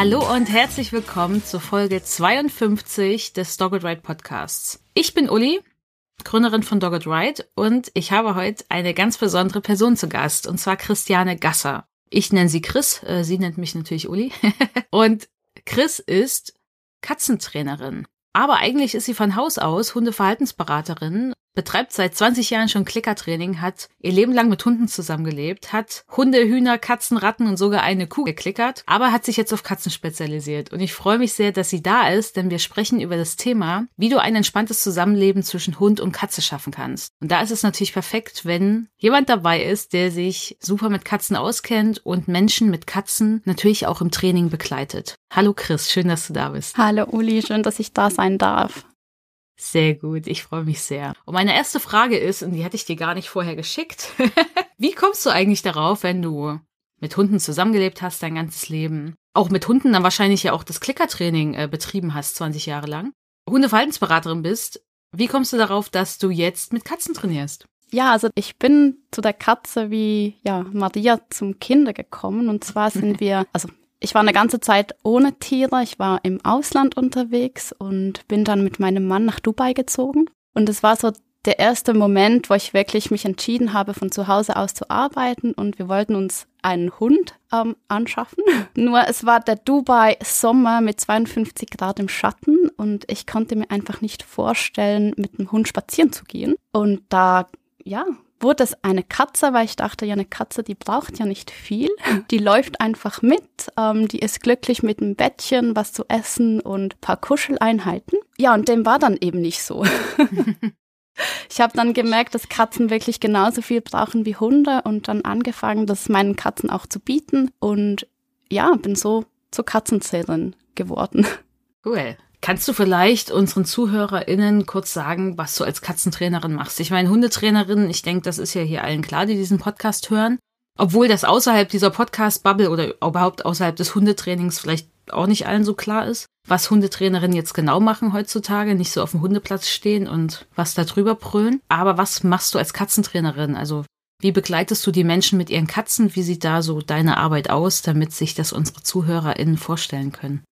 Hallo und herzlich willkommen zur Folge 52 des Dogged Ride Podcasts. Ich bin Uli, Gründerin von Dogged Ride und ich habe heute eine ganz besondere Person zu Gast und zwar Christiane Gasser. Ich nenne sie Chris, äh, sie nennt mich natürlich Uli. und Chris ist Katzentrainerin. Aber eigentlich ist sie von Haus aus Hundeverhaltensberaterin betreibt seit 20 Jahren schon Klickertraining, hat ihr Leben lang mit Hunden zusammengelebt, hat Hunde, Hühner, Katzen, Ratten und sogar eine Kuh geklickert, aber hat sich jetzt auf Katzen spezialisiert. Und ich freue mich sehr, dass sie da ist, denn wir sprechen über das Thema, wie du ein entspanntes Zusammenleben zwischen Hund und Katze schaffen kannst. Und da ist es natürlich perfekt, wenn jemand dabei ist, der sich super mit Katzen auskennt und Menschen mit Katzen natürlich auch im Training begleitet. Hallo Chris, schön, dass du da bist. Hallo Uli, schön, dass ich da sein darf. Sehr gut, ich freue mich sehr. Und meine erste Frage ist, und die hatte ich dir gar nicht vorher geschickt, wie kommst du eigentlich darauf, wenn du mit Hunden zusammengelebt hast dein ganzes Leben, auch mit Hunden dann wahrscheinlich ja auch das Klickertraining äh, betrieben hast, 20 Jahre lang, Hundeverhaltensberaterin bist, wie kommst du darauf, dass du jetzt mit Katzen trainierst? Ja, also ich bin zu der Katze wie ja Maria zum Kinder gekommen und zwar sind wir, also ich war eine ganze Zeit ohne Tiere. Ich war im Ausland unterwegs und bin dann mit meinem Mann nach Dubai gezogen. Und es war so der erste Moment, wo ich wirklich mich entschieden habe, von zu Hause aus zu arbeiten und wir wollten uns einen Hund ähm, anschaffen. Nur es war der Dubai Sommer mit 52 Grad im Schatten und ich konnte mir einfach nicht vorstellen, mit dem Hund spazieren zu gehen. Und da, ja, wurde es eine Katze, weil ich dachte, ja, eine Katze, die braucht ja nicht viel. Die läuft einfach mit, ähm, die ist glücklich mit einem Bettchen, was zu essen und paar Kuscheleinheiten. Ja, und dem war dann eben nicht so. ich habe dann gemerkt, dass Katzen wirklich genauso viel brauchen wie Hunde und dann angefangen, das meinen Katzen auch zu bieten und ja, bin so zur Katzenzählerin geworden. Cool. Kannst du vielleicht unseren ZuhörerInnen kurz sagen, was du als Katzentrainerin machst? Ich meine, Hundetrainerin, ich denke, das ist ja hier allen klar, die diesen Podcast hören. Obwohl das außerhalb dieser Podcast-Bubble oder überhaupt außerhalb des Hundetrainings vielleicht auch nicht allen so klar ist, was Hundetrainerinnen jetzt genau machen heutzutage, nicht so auf dem Hundeplatz stehen und was da drüber brüllen. Aber was machst du als Katzentrainerin? Also wie begleitest du die Menschen mit ihren Katzen? Wie sieht da so deine Arbeit aus, damit sich das unsere ZuhörerInnen vorstellen können?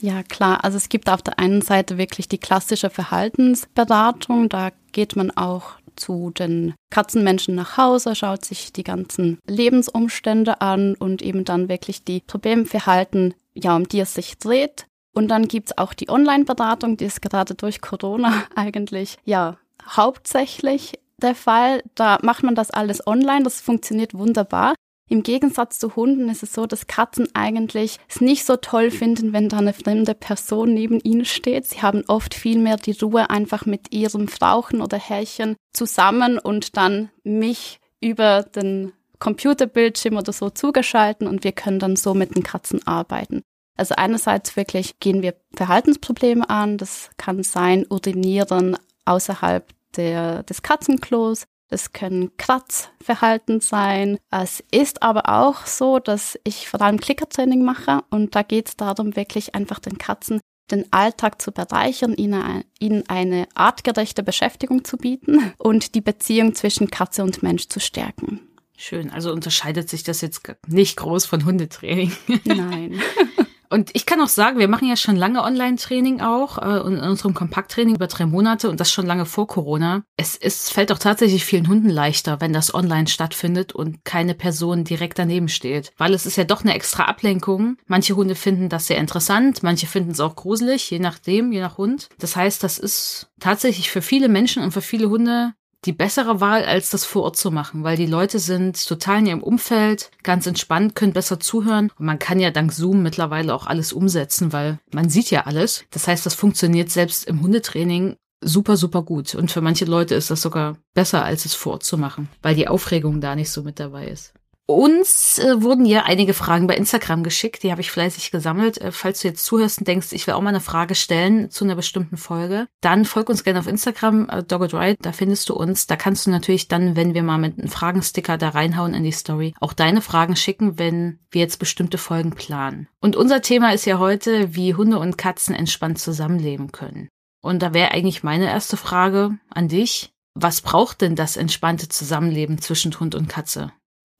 Ja, klar. Also es gibt auf der einen Seite wirklich die klassische Verhaltensberatung. Da geht man auch zu den Katzenmenschen nach Hause, schaut sich die ganzen Lebensumstände an und eben dann wirklich die Problemverhalten, ja, um die es sich dreht. Und dann gibt's auch die Online-Beratung, die ist gerade durch Corona eigentlich, ja, hauptsächlich der Fall. Da macht man das alles online, das funktioniert wunderbar. Im Gegensatz zu Hunden ist es so, dass Katzen eigentlich es nicht so toll finden, wenn da eine fremde Person neben ihnen steht. Sie haben oft viel mehr die Ruhe einfach mit ihrem Frauchen oder Herrchen zusammen und dann mich über den Computerbildschirm oder so zugeschalten und wir können dann so mit den Katzen arbeiten. Also einerseits wirklich gehen wir Verhaltensprobleme an. Das kann sein Urinieren außerhalb der, des Katzenklos. Es können Kratzverhalten sein. Es ist aber auch so, dass ich vor allem Klickertraining mache und da geht es darum, wirklich einfach den Katzen den Alltag zu bereichern, ihnen, ihnen eine artgerechte Beschäftigung zu bieten und die Beziehung zwischen Katze und Mensch zu stärken. Schön, also unterscheidet sich das jetzt nicht groß von Hundetraining. Nein. Und ich kann auch sagen, wir machen ja schon lange Online-Training auch äh, in unserem Kompakttraining über drei Monate und das schon lange vor Corona. Es, es fällt auch tatsächlich vielen Hunden leichter, wenn das online stattfindet und keine Person direkt daneben steht. Weil es ist ja doch eine extra Ablenkung. Manche Hunde finden das sehr interessant, manche finden es auch gruselig, je nachdem, je nach Hund. Das heißt, das ist tatsächlich für viele Menschen und für viele Hunde die bessere Wahl, als das vor Ort zu machen, weil die Leute sind total in ihrem Umfeld, ganz entspannt, können besser zuhören. Und man kann ja dank Zoom mittlerweile auch alles umsetzen, weil man sieht ja alles. Das heißt, das funktioniert selbst im Hundetraining super, super gut. Und für manche Leute ist das sogar besser, als es vor Ort zu machen, weil die Aufregung da nicht so mit dabei ist. Uns äh, wurden ja einige Fragen bei Instagram geschickt, die habe ich fleißig gesammelt. Äh, falls du jetzt zuhörst und denkst, ich will auch mal eine Frage stellen zu einer bestimmten Folge, dann folg uns gerne auf Instagram, äh, Dogged Ride, da findest du uns. Da kannst du natürlich dann, wenn wir mal mit einem Fragensticker da reinhauen in die Story, auch deine Fragen schicken, wenn wir jetzt bestimmte Folgen planen. Und unser Thema ist ja heute, wie Hunde und Katzen entspannt zusammenleben können. Und da wäre eigentlich meine erste Frage an dich. Was braucht denn das entspannte Zusammenleben zwischen Hund und Katze?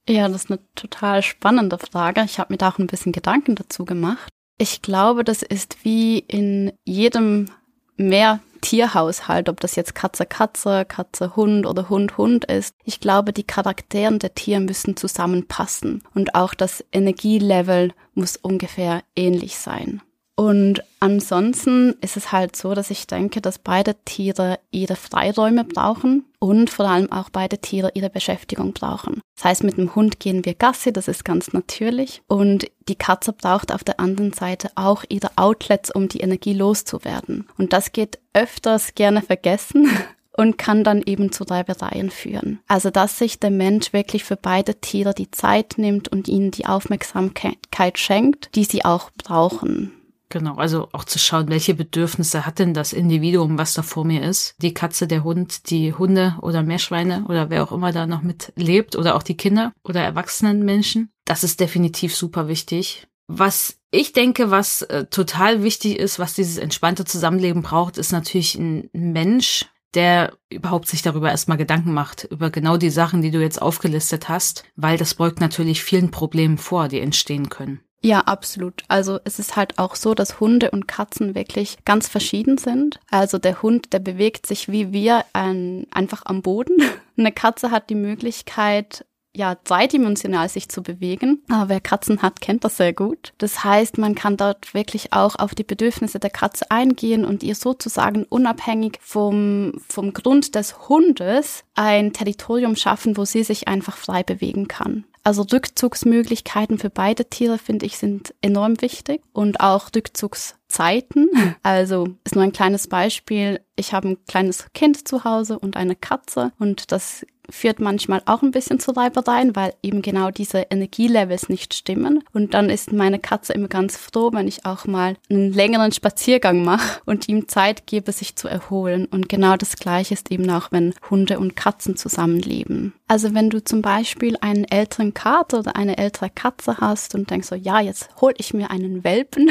Ja, das ist eine total spannende Frage. Ich habe mir da auch ein bisschen Gedanken dazu gemacht. Ich glaube, das ist wie in jedem mehr Tierhaushalt, ob das jetzt Katze Katze, Katze Hund oder Hund Hund ist. Ich glaube, die Charakteren der Tiere müssen zusammenpassen und auch das Energielevel muss ungefähr ähnlich sein. Und ansonsten ist es halt so, dass ich denke, dass beide Tiere ihre Freiräume brauchen und vor allem auch beide Tiere ihre Beschäftigung brauchen. Das heißt, mit dem Hund gehen wir Gassi, das ist ganz natürlich. Und die Katze braucht auf der anderen Seite auch ihre Outlets, um die Energie loszuwerden. Und das geht öfters gerne vergessen und kann dann eben zu Reibereien führen. Also dass sich der Mensch wirklich für beide Tiere die Zeit nimmt und ihnen die Aufmerksamkeit schenkt, die sie auch brauchen. Genau, also auch zu schauen, welche Bedürfnisse hat denn das Individuum, was da vor mir ist. Die Katze, der Hund, die Hunde oder Meerschweine oder wer auch immer da noch mit lebt oder auch die Kinder oder erwachsenen Menschen. Das ist definitiv super wichtig. Was ich denke, was äh, total wichtig ist, was dieses entspannte Zusammenleben braucht, ist natürlich ein Mensch, der überhaupt sich darüber erstmal Gedanken macht, über genau die Sachen, die du jetzt aufgelistet hast, weil das beugt natürlich vielen Problemen vor, die entstehen können. Ja, absolut. Also es ist halt auch so, dass Hunde und Katzen wirklich ganz verschieden sind. Also der Hund, der bewegt sich wie wir ein, einfach am Boden. Eine Katze hat die Möglichkeit, ja, zweidimensional sich zu bewegen. Aber wer Katzen hat, kennt das sehr gut. Das heißt, man kann dort wirklich auch auf die Bedürfnisse der Katze eingehen und ihr sozusagen unabhängig vom, vom Grund des Hundes ein Territorium schaffen, wo sie sich einfach frei bewegen kann. Also Rückzugsmöglichkeiten für beide Tiere, finde ich, sind enorm wichtig und auch Rückzugszeiten. Also ist nur ein kleines Beispiel. Ich habe ein kleines Kind zu Hause und eine Katze und das führt manchmal auch ein bisschen zu Reibereien, weil eben genau diese Energielevels nicht stimmen. Und dann ist meine Katze immer ganz froh, wenn ich auch mal einen längeren Spaziergang mache und ihm Zeit gebe, sich zu erholen. Und genau das Gleiche ist eben auch, wenn Hunde und Katzen zusammenleben. Also wenn du zum Beispiel einen älteren Kater oder eine ältere Katze hast und denkst so, ja, jetzt hol ich mir einen Welpen,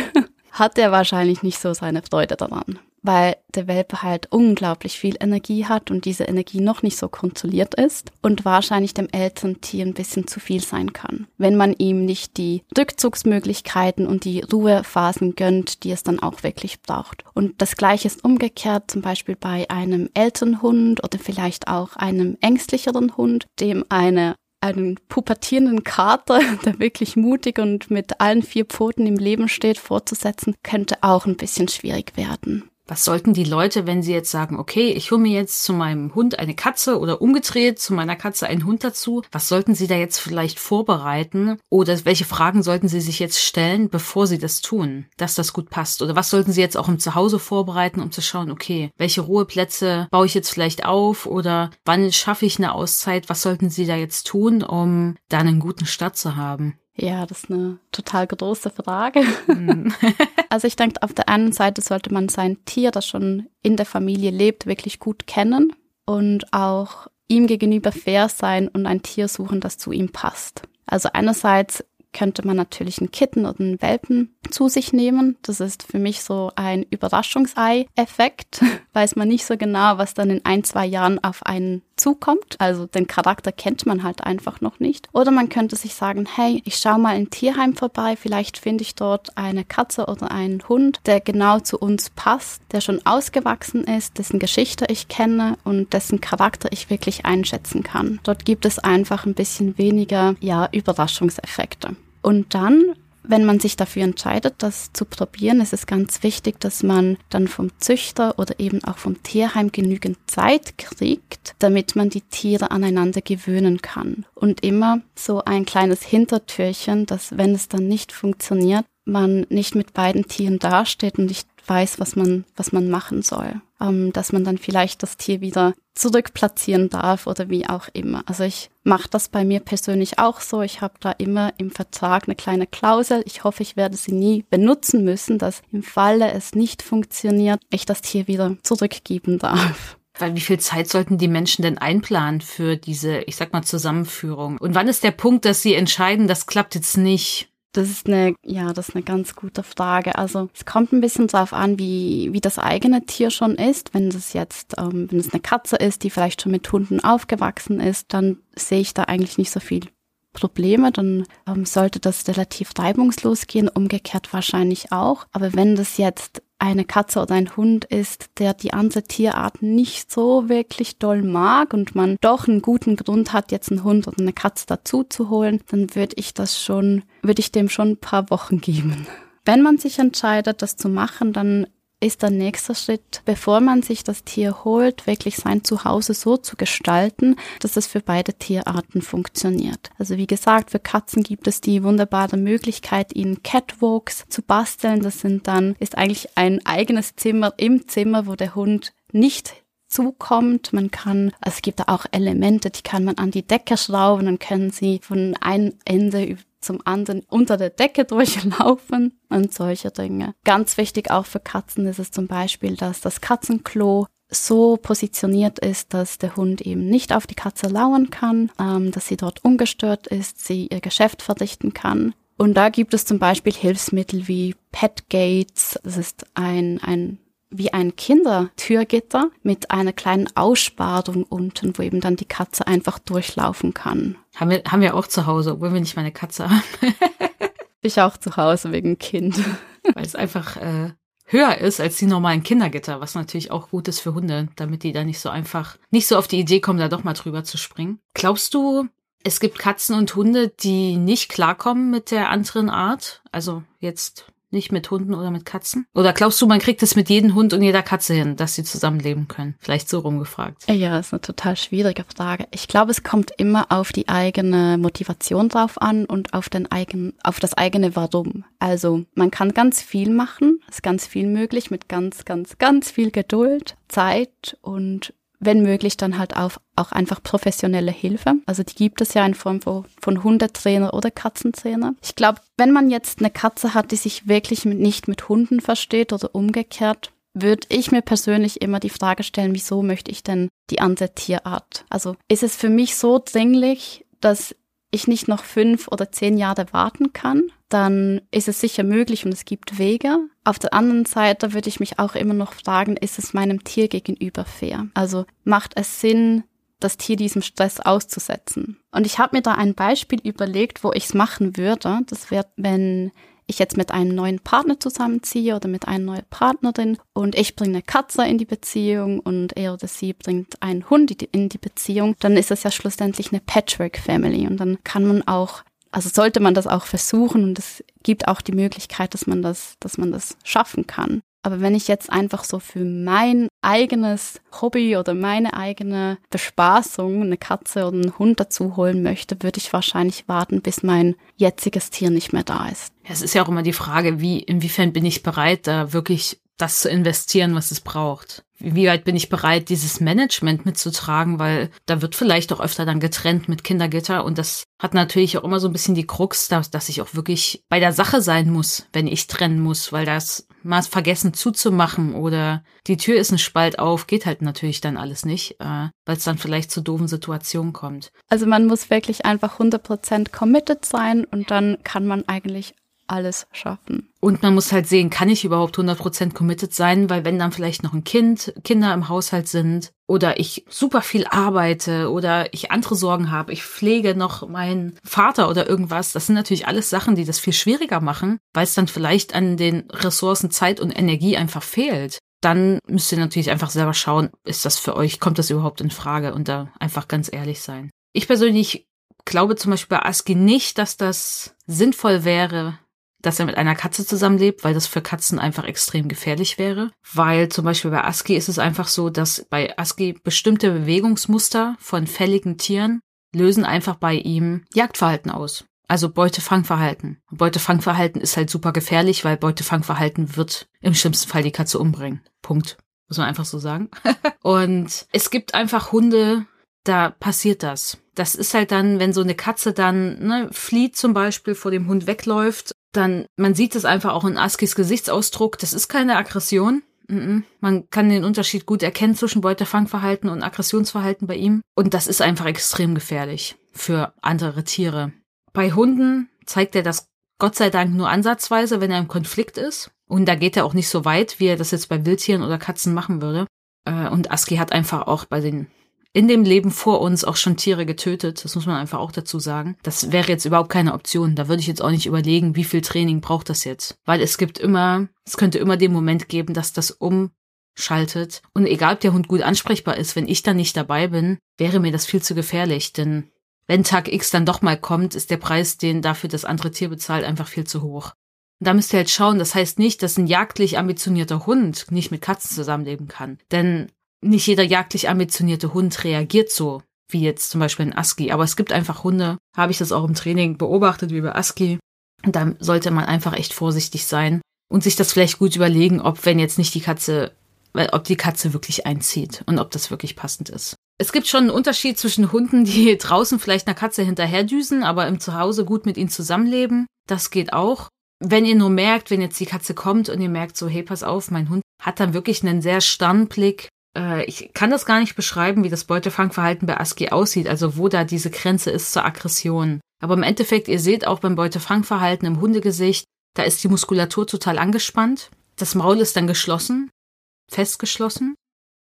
hat er wahrscheinlich nicht so seine Freude daran weil der Welpe halt unglaublich viel Energie hat und diese Energie noch nicht so kontrolliert ist und wahrscheinlich dem Elterntier ein bisschen zu viel sein kann, wenn man ihm nicht die Rückzugsmöglichkeiten und die Ruhephasen gönnt, die es dann auch wirklich braucht. Und das gleiche ist umgekehrt, zum Beispiel bei einem Elternhund oder vielleicht auch einem ängstlicheren Hund, dem eine einen pubertierenden Kater, der wirklich mutig und mit allen vier Pfoten im Leben steht, vorzusetzen, könnte auch ein bisschen schwierig werden. Was sollten die Leute, wenn sie jetzt sagen, okay, ich hole mir jetzt zu meinem Hund eine Katze oder umgedreht zu meiner Katze einen Hund dazu, was sollten sie da jetzt vielleicht vorbereiten oder welche Fragen sollten sie sich jetzt stellen, bevor sie das tun, dass das gut passt? Oder was sollten sie jetzt auch im Zuhause vorbereiten, um zu schauen, okay, welche Ruheplätze baue ich jetzt vielleicht auf oder wann schaffe ich eine Auszeit? Was sollten sie da jetzt tun, um da einen guten Start zu haben? Ja, das ist eine total große Frage. Mhm. also ich denke, auf der einen Seite sollte man sein Tier, das schon in der Familie lebt, wirklich gut kennen und auch ihm gegenüber fair sein und ein Tier suchen, das zu ihm passt. Also einerseits könnte man natürlich einen Kitten oder einen Welpen zu sich nehmen. Das ist für mich so ein Überraschungsei-Effekt. Weiß man nicht so genau, was dann in ein, zwei Jahren auf einen zukommt. Also den Charakter kennt man halt einfach noch nicht. Oder man könnte sich sagen, hey, ich schaue mal in Tierheim vorbei, vielleicht finde ich dort eine Katze oder einen Hund, der genau zu uns passt, der schon ausgewachsen ist, dessen Geschichte ich kenne und dessen Charakter ich wirklich einschätzen kann. Dort gibt es einfach ein bisschen weniger, ja, Überraschungseffekte. Und dann wenn man sich dafür entscheidet, das zu probieren, ist es ganz wichtig, dass man dann vom Züchter oder eben auch vom Tierheim genügend Zeit kriegt, damit man die Tiere aneinander gewöhnen kann. Und immer so ein kleines Hintertürchen, dass wenn es dann nicht funktioniert, man nicht mit beiden Tieren dasteht und nicht weiß, was man, was man machen soll. Ähm, dass man dann vielleicht das Tier wieder zurückplatzieren darf oder wie auch immer. Also ich mache das bei mir persönlich auch so. Ich habe da immer im Vertrag eine kleine Klausel. Ich hoffe, ich werde sie nie benutzen müssen, dass im Falle es nicht funktioniert, ich das Tier wieder zurückgeben darf. Weil wie viel Zeit sollten die Menschen denn einplanen für diese, ich sag mal, Zusammenführung? Und wann ist der Punkt, dass sie entscheiden, das klappt jetzt nicht? Das ist eine, ja, das ist eine ganz gute Frage. Also es kommt ein bisschen darauf an, wie, wie das eigene Tier schon ist. Wenn es jetzt, ähm, wenn es eine Katze ist, die vielleicht schon mit Hunden aufgewachsen ist, dann sehe ich da eigentlich nicht so viel Probleme, dann ähm, sollte das relativ reibungslos gehen, umgekehrt wahrscheinlich auch. Aber wenn das jetzt eine Katze oder ein Hund ist, der die andere Tierart nicht so wirklich doll mag und man doch einen guten Grund hat, jetzt einen Hund oder eine Katze dazu zu holen, dann würde ich das schon, würde ich dem schon ein paar Wochen geben. Wenn man sich entscheidet, das zu machen, dann ist der nächste Schritt, bevor man sich das Tier holt, wirklich sein Zuhause so zu gestalten, dass es für beide Tierarten funktioniert. Also wie gesagt, für Katzen gibt es die wunderbare Möglichkeit, ihnen Catwalks zu basteln. Das sind dann, ist eigentlich ein eigenes Zimmer im Zimmer, wo der Hund nicht zukommt. Man kann, also es gibt da auch Elemente, die kann man an die Decke schrauben, dann können sie von einem Ende zum anderen unter der Decke durchlaufen und solche Dinge. Ganz wichtig auch für Katzen ist es zum Beispiel, dass das Katzenklo so positioniert ist, dass der Hund eben nicht auf die Katze lauern kann, ähm, dass sie dort ungestört ist, sie ihr Geschäft verrichten kann. Und da gibt es zum Beispiel Hilfsmittel wie Pet Gates. Das ist ein, ein wie ein Kindertürgitter mit einer kleinen Aussparung unten, wo eben dann die Katze einfach durchlaufen kann. Haben wir, haben wir auch zu Hause, obwohl wir nicht meine Katze haben. ich auch zu Hause wegen Kind. Weil es einfach äh, höher ist als die normalen Kindergitter, was natürlich auch gut ist für Hunde, damit die da nicht so einfach, nicht so auf die Idee kommen, da doch mal drüber zu springen. Glaubst du, es gibt Katzen und Hunde, die nicht klarkommen mit der anderen Art? Also jetzt nicht mit Hunden oder mit Katzen? Oder glaubst du, man kriegt es mit jedem Hund und jeder Katze hin, dass sie zusammenleben können? Vielleicht so rumgefragt. Ja, ist eine total schwierige Frage. Ich glaube, es kommt immer auf die eigene Motivation drauf an und auf den eigenen, auf das eigene Warum. Also, man kann ganz viel machen, ist ganz viel möglich mit ganz, ganz, ganz viel Geduld, Zeit und wenn möglich dann halt auch, auch einfach professionelle Hilfe. Also die gibt es ja in Form von, von Hundetrainer oder Katzentrainer. Ich glaube, wenn man jetzt eine Katze hat, die sich wirklich mit, nicht mit Hunden versteht oder umgekehrt, würde ich mir persönlich immer die Frage stellen, wieso möchte ich denn die andere Tierart? Also ist es für mich so dringlich, dass ich nicht noch fünf oder zehn Jahre warten kann, dann ist es sicher möglich und es gibt Wege. Auf der anderen Seite würde ich mich auch immer noch fragen, ist es meinem Tier gegenüber fair? Also macht es Sinn, das Tier diesem Stress auszusetzen? Und ich habe mir da ein Beispiel überlegt, wo ich es machen würde. Das wäre, wenn ich jetzt mit einem neuen Partner zusammenziehe oder mit einer neuen Partnerin und ich bringe eine Katze in die Beziehung und er oder sie bringt einen Hund in die Beziehung, dann ist es ja schlussendlich eine Patchwork-Family und dann kann man auch also sollte man das auch versuchen und es gibt auch die Möglichkeit, dass man das, dass man das schaffen kann. Aber wenn ich jetzt einfach so für mein eigenes Hobby oder meine eigene Bespaßung eine Katze oder einen Hund dazu holen möchte, würde ich wahrscheinlich warten, bis mein jetziges Tier nicht mehr da ist. Es ist ja auch immer die Frage, wie, inwiefern bin ich bereit, da wirklich das zu investieren, was es braucht. Wie weit bin ich bereit, dieses Management mitzutragen, weil da wird vielleicht auch öfter dann getrennt mit Kindergitter und das hat natürlich auch immer so ein bisschen die Krux, dass, dass ich auch wirklich bei der Sache sein muss, wenn ich trennen muss, weil das mal vergessen zuzumachen oder die Tür ist ein Spalt auf, geht halt natürlich dann alles nicht, äh, weil es dann vielleicht zu doofen Situationen kommt. Also man muss wirklich einfach 100% committed sein und dann kann man eigentlich alles schaffen. Und man muss halt sehen, kann ich überhaupt 100% committed sein, weil wenn dann vielleicht noch ein Kind, Kinder im Haushalt sind oder ich super viel arbeite oder ich andere Sorgen habe, ich pflege noch meinen Vater oder irgendwas, das sind natürlich alles Sachen, die das viel schwieriger machen, weil es dann vielleicht an den Ressourcen Zeit und Energie einfach fehlt. Dann müsst ihr natürlich einfach selber schauen, ist das für euch, kommt das überhaupt in Frage und da einfach ganz ehrlich sein. Ich persönlich glaube zum Beispiel bei ASCII nicht, dass das sinnvoll wäre, dass er mit einer Katze zusammenlebt, weil das für Katzen einfach extrem gefährlich wäre. Weil zum Beispiel bei ASCII ist es einfach so, dass bei ASCII bestimmte Bewegungsmuster von fälligen Tieren lösen einfach bei ihm Jagdverhalten aus. Also Beutefangverhalten. Beutefangverhalten ist halt super gefährlich, weil Beutefangverhalten wird im schlimmsten Fall die Katze umbringen. Punkt. muss man einfach so sagen. und es gibt einfach Hunde, da passiert das. Das ist halt dann, wenn so eine Katze dann ne, flieht zum Beispiel vor dem Hund wegläuft, dann man sieht es einfach auch in Askis Gesichtsausdruck. Das ist keine Aggression. Man kann den Unterschied gut erkennen zwischen Beutefangverhalten und Aggressionsverhalten bei ihm. Und das ist einfach extrem gefährlich für andere Tiere. Bei Hunden zeigt er das Gott sei Dank nur ansatzweise, wenn er im Konflikt ist. Und da geht er auch nicht so weit, wie er das jetzt bei Wildtieren oder Katzen machen würde. Äh, und Aski hat einfach auch bei den in dem Leben vor uns auch schon Tiere getötet. Das muss man einfach auch dazu sagen. Das wäre jetzt überhaupt keine Option. Da würde ich jetzt auch nicht überlegen, wie viel Training braucht das jetzt. Weil es gibt immer, es könnte immer den Moment geben, dass das umschaltet. Und egal, ob der Hund gut ansprechbar ist, wenn ich da nicht dabei bin, wäre mir das viel zu gefährlich. Denn wenn Tag X dann doch mal kommt, ist der Preis, den dafür das andere Tier bezahlt, einfach viel zu hoch. Und da müsst ihr halt schauen, das heißt nicht, dass ein jagdlich ambitionierter Hund nicht mit Katzen zusammenleben kann. Denn nicht jeder jagdlich ambitionierte Hund reagiert so, wie jetzt zum Beispiel ein Aski. Aber es gibt einfach Hunde, habe ich das auch im Training beobachtet, wie bei Aski. Und da sollte man einfach echt vorsichtig sein und sich das vielleicht gut überlegen, ob wenn jetzt nicht die Katze, ob die Katze wirklich einzieht und ob das wirklich passend ist. Es gibt schon einen Unterschied zwischen Hunden, die draußen vielleicht einer Katze hinterherdüsen, aber im Zuhause gut mit ihnen zusammenleben. Das geht auch. Wenn ihr nur merkt, wenn jetzt die Katze kommt und ihr merkt so, hey, pass auf, mein Hund hat dann wirklich einen sehr starren Blick, äh, ich kann das gar nicht beschreiben, wie das Beutefangverhalten bei ASCII aussieht, also wo da diese Grenze ist zur Aggression. Aber im Endeffekt, ihr seht auch beim Beutefangverhalten im Hundegesicht, da ist die Muskulatur total angespannt. Das Maul ist dann geschlossen, festgeschlossen.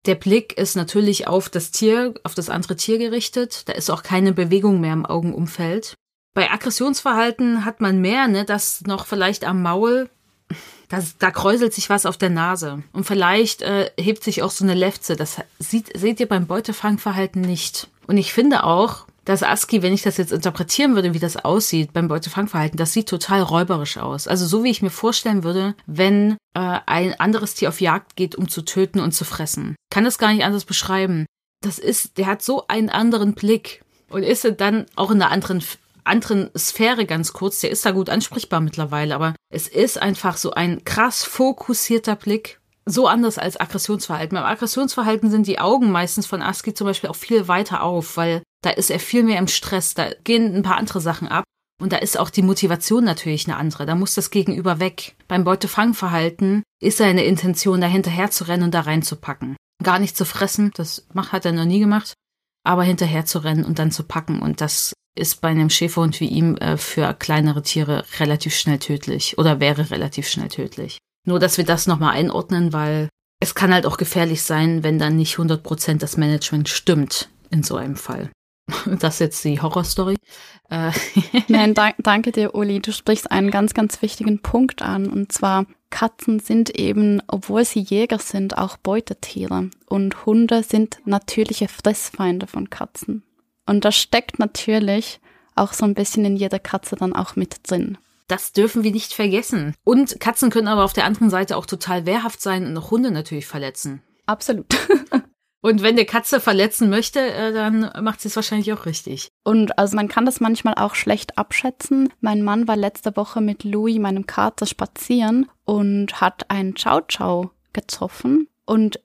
Der Blick ist natürlich auf das Tier, auf das andere Tier gerichtet. Da ist auch keine Bewegung mehr im Augenumfeld. Bei Aggressionsverhalten hat man mehr, ne, dass noch vielleicht am Maul da, da kräuselt sich was auf der Nase. Und vielleicht äh, hebt sich auch so eine Lefze. Das sieht, seht ihr beim Beutefangverhalten nicht. Und ich finde auch, dass ASCII, wenn ich das jetzt interpretieren würde, wie das aussieht beim Beutefangverhalten, das sieht total räuberisch aus. Also so wie ich mir vorstellen würde, wenn äh, ein anderes Tier auf Jagd geht, um zu töten und zu fressen. Kann das gar nicht anders beschreiben. Das ist, der hat so einen anderen Blick und ist dann auch in einer anderen anderen Sphäre ganz kurz. Der ist da gut ansprechbar mittlerweile, aber es ist einfach so ein krass fokussierter Blick. So anders als Aggressionsverhalten. Beim Aggressionsverhalten sind die Augen meistens von Aski zum Beispiel auch viel weiter auf, weil da ist er viel mehr im Stress. Da gehen ein paar andere Sachen ab. Und da ist auch die Motivation natürlich eine andere. Da muss das Gegenüber weg. Beim Beutefangverhalten ist er eine Intention, da hinterher zu rennen und da reinzupacken. Gar nicht zu fressen, das macht, hat er noch nie gemacht, aber hinterher zu rennen und dann zu packen. Und das ist bei einem Schäferhund wie ihm äh, für kleinere Tiere relativ schnell tödlich oder wäre relativ schnell tödlich. Nur, dass wir das nochmal einordnen, weil es kann halt auch gefährlich sein, wenn dann nicht 100% das Management stimmt in so einem Fall. Das ist jetzt die Horrorstory. Äh Nein, da danke dir, Uli. Du sprichst einen ganz, ganz wichtigen Punkt an. Und zwar, Katzen sind eben, obwohl sie Jäger sind, auch Beutetiere. Und Hunde sind natürliche Fressfeinde von Katzen. Und das steckt natürlich auch so ein bisschen in jeder Katze dann auch mit drin. Das dürfen wir nicht vergessen. Und Katzen können aber auf der anderen Seite auch total wehrhaft sein und auch Hunde natürlich verletzen. Absolut. Und wenn der Katze verletzen möchte, äh, dann macht sie es wahrscheinlich auch richtig. Und also man kann das manchmal auch schlecht abschätzen. Mein Mann war letzte Woche mit Louis, meinem Kater, spazieren und hat einen Chow Chow getroffen. Und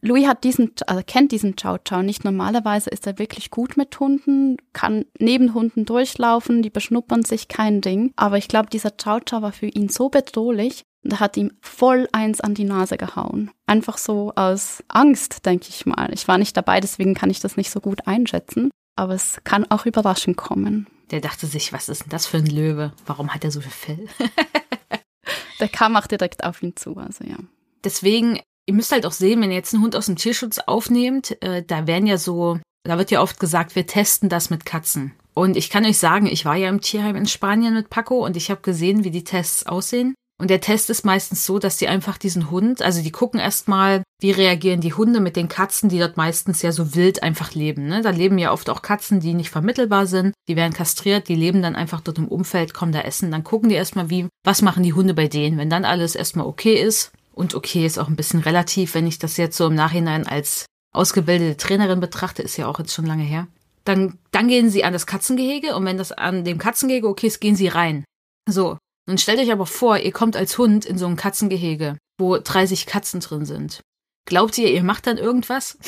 Louis hat diesen, also kennt diesen Chow Chow nicht. Normalerweise ist er wirklich gut mit Hunden, kann neben Hunden durchlaufen, die beschnuppern sich kein Ding. Aber ich glaube, dieser Chow Chow war für ihn so bedrohlich, und hat ihm voll eins an die Nase gehauen. Einfach so aus Angst, denke ich mal. Ich war nicht dabei, deswegen kann ich das nicht so gut einschätzen. Aber es kann auch überraschend kommen. Der dachte sich, was ist denn das für ein Löwe? Warum hat er so viel Fell? Der kam auch direkt auf ihn zu, also ja. Deswegen ihr müsst halt auch sehen, wenn ihr jetzt einen Hund aus dem Tierschutz aufnehmt, äh, da werden ja so, da wird ja oft gesagt, wir testen das mit Katzen. Und ich kann euch sagen, ich war ja im Tierheim in Spanien mit Paco und ich habe gesehen, wie die Tests aussehen. Und der Test ist meistens so, dass die einfach diesen Hund, also die gucken erstmal, wie reagieren die Hunde mit den Katzen, die dort meistens ja so wild einfach leben. Ne? Da leben ja oft auch Katzen, die nicht vermittelbar sind, die werden kastriert, die leben dann einfach dort im Umfeld, kommen da essen. Dann gucken die erstmal, wie, was machen die Hunde bei denen. Wenn dann alles erstmal okay ist, und okay ist auch ein bisschen relativ, wenn ich das jetzt so im Nachhinein als ausgebildete Trainerin betrachte, ist ja auch jetzt schon lange her. Dann, dann gehen sie an das Katzengehege und wenn das an dem Katzengehege okay ist, gehen sie rein. So. Nun stellt euch aber vor, ihr kommt als Hund in so ein Katzengehege, wo 30 Katzen drin sind. Glaubt ihr, ihr macht dann irgendwas?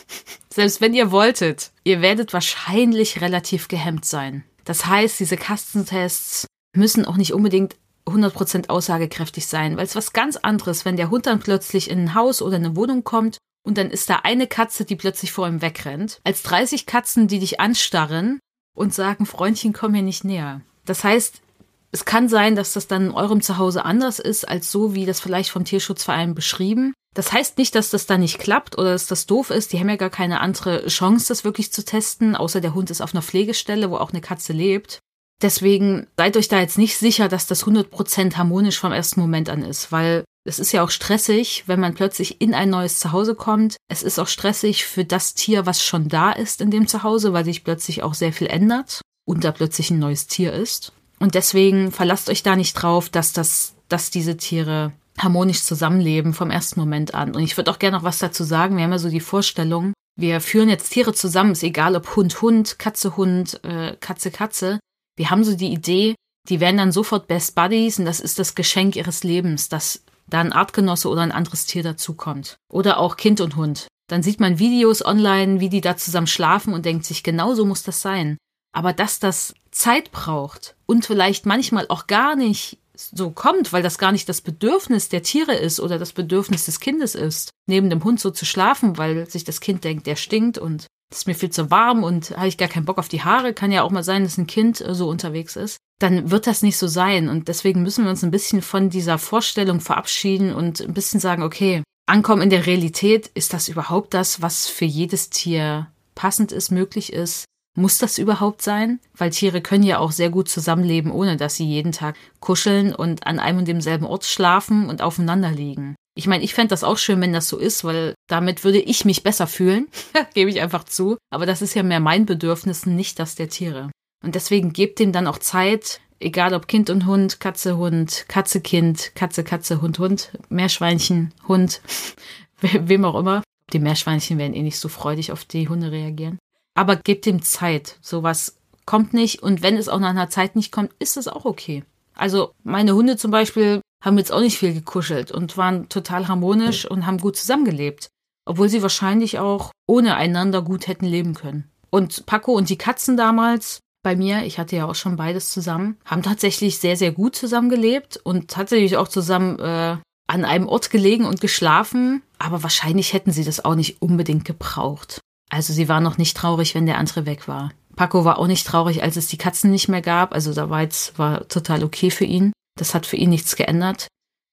Selbst wenn ihr wolltet, ihr werdet wahrscheinlich relativ gehemmt sein. Das heißt, diese Kastentests müssen auch nicht unbedingt 100% aussagekräftig sein, weil es was ganz anderes, wenn der Hund dann plötzlich in ein Haus oder eine Wohnung kommt und dann ist da eine Katze, die plötzlich vor ihm wegrennt, als 30 Katzen, die dich anstarren und sagen, Freundchen, komm mir nicht näher. Das heißt, es kann sein, dass das dann in eurem Zuhause anders ist, als so, wie das vielleicht vom Tierschutzverein beschrieben. Das heißt nicht, dass das da nicht klappt oder dass das doof ist. Die haben ja gar keine andere Chance, das wirklich zu testen, außer der Hund ist auf einer Pflegestelle, wo auch eine Katze lebt. Deswegen seid euch da jetzt nicht sicher, dass das 100% harmonisch vom ersten Moment an ist, weil es ist ja auch stressig, wenn man plötzlich in ein neues Zuhause kommt. Es ist auch stressig für das Tier, was schon da ist in dem Zuhause, weil sich plötzlich auch sehr viel ändert und da plötzlich ein neues Tier ist. Und deswegen verlasst euch da nicht drauf, dass das, dass diese Tiere harmonisch zusammenleben vom ersten Moment an. Und ich würde auch gerne noch was dazu sagen. Wir haben ja so die Vorstellung, wir führen jetzt Tiere zusammen, ist egal ob Hund, Hund, Katze, Hund, äh, Katze, Katze. Wir haben so die Idee, die werden dann sofort Best Buddies und das ist das Geschenk ihres Lebens, dass da ein Artgenosse oder ein anderes Tier dazukommt. Oder auch Kind und Hund. Dann sieht man Videos online, wie die da zusammen schlafen und denkt sich, genau so muss das sein. Aber dass das Zeit braucht und vielleicht manchmal auch gar nicht so kommt, weil das gar nicht das Bedürfnis der Tiere ist oder das Bedürfnis des Kindes ist, neben dem Hund so zu schlafen, weil sich das Kind denkt, der stinkt und es ist mir viel zu warm und habe ich gar keinen Bock auf die Haare, kann ja auch mal sein, dass ein Kind so unterwegs ist, dann wird das nicht so sein. Und deswegen müssen wir uns ein bisschen von dieser Vorstellung verabschieden und ein bisschen sagen, okay, ankommen in der Realität, ist das überhaupt das, was für jedes Tier passend ist, möglich ist? Muss das überhaupt sein? Weil Tiere können ja auch sehr gut zusammenleben, ohne dass sie jeden Tag kuscheln und an einem und demselben Ort schlafen und aufeinander liegen. Ich meine, ich fände das auch schön, wenn das so ist, weil damit würde ich mich besser fühlen, gebe ich einfach zu. Aber das ist ja mehr mein Bedürfnis, nicht das der Tiere. Und deswegen gebt dem dann auch Zeit, egal ob Kind und Hund, Katze, Hund, Katze, Kind, Katze, Katze, Hund, Hund, Meerschweinchen, Hund, wem auch immer. Die Meerschweinchen werden eh nicht so freudig auf die Hunde reagieren aber gebt dem Zeit. Sowas kommt nicht und wenn es auch nach einer Zeit nicht kommt, ist es auch okay. Also meine Hunde zum Beispiel haben jetzt auch nicht viel gekuschelt und waren total harmonisch und haben gut zusammengelebt, obwohl sie wahrscheinlich auch ohne einander gut hätten leben können. Und Paco und die Katzen damals bei mir, ich hatte ja auch schon beides zusammen, haben tatsächlich sehr, sehr gut zusammengelebt und tatsächlich auch zusammen äh, an einem Ort gelegen und geschlafen, aber wahrscheinlich hätten sie das auch nicht unbedingt gebraucht. Also sie war noch nicht traurig, wenn der andere weg war. Paco war auch nicht traurig, als es die Katzen nicht mehr gab. Also da war jetzt war total okay für ihn. Das hat für ihn nichts geändert.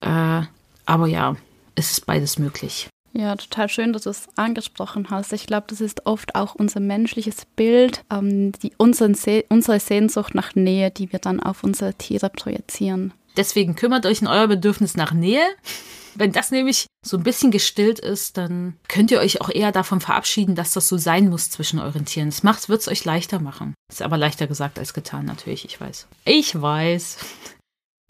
Äh, aber ja, es ist beides möglich. Ja, total schön, dass du es angesprochen hast. Ich glaube, das ist oft auch unser menschliches Bild, ähm, die, unsere Sehnsucht nach Nähe, die wir dann auf unsere Tiere projizieren. Deswegen kümmert euch in euer Bedürfnis nach Nähe. Wenn das nämlich so ein bisschen gestillt ist, dann könnt ihr euch auch eher davon verabschieden, dass das so sein muss zwischen euren Tieren. Das macht, wird es euch leichter machen. Ist aber leichter gesagt als getan, natürlich, ich weiß. Ich weiß.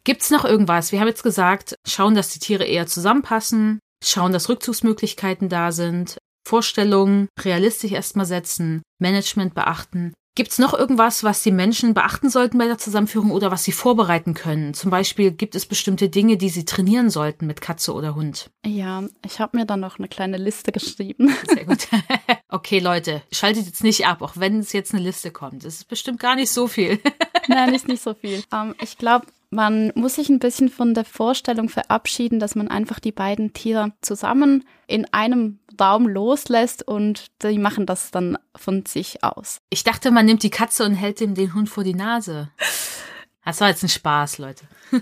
Gibt's noch irgendwas? Wir haben jetzt gesagt, schauen, dass die Tiere eher zusammenpassen, schauen, dass Rückzugsmöglichkeiten da sind, Vorstellungen realistisch erstmal setzen, Management beachten. Gibt es noch irgendwas, was die Menschen beachten sollten bei der Zusammenführung oder was sie vorbereiten können? Zum Beispiel gibt es bestimmte Dinge, die sie trainieren sollten mit Katze oder Hund? Ja, ich habe mir dann noch eine kleine Liste geschrieben. Sehr gut. okay, Leute, schaltet jetzt nicht ab, auch wenn es jetzt eine Liste kommt. Es ist bestimmt gar nicht so viel. Nein, ist nicht so viel. Ähm, ich glaube, man muss sich ein bisschen von der Vorstellung verabschieden, dass man einfach die beiden Tiere zusammen in einem Raum loslässt und die machen das dann von sich aus. Ich dachte, man nimmt die Katze und hält ihm den Hund vor die Nase. Das war jetzt ein Spaß, Leute.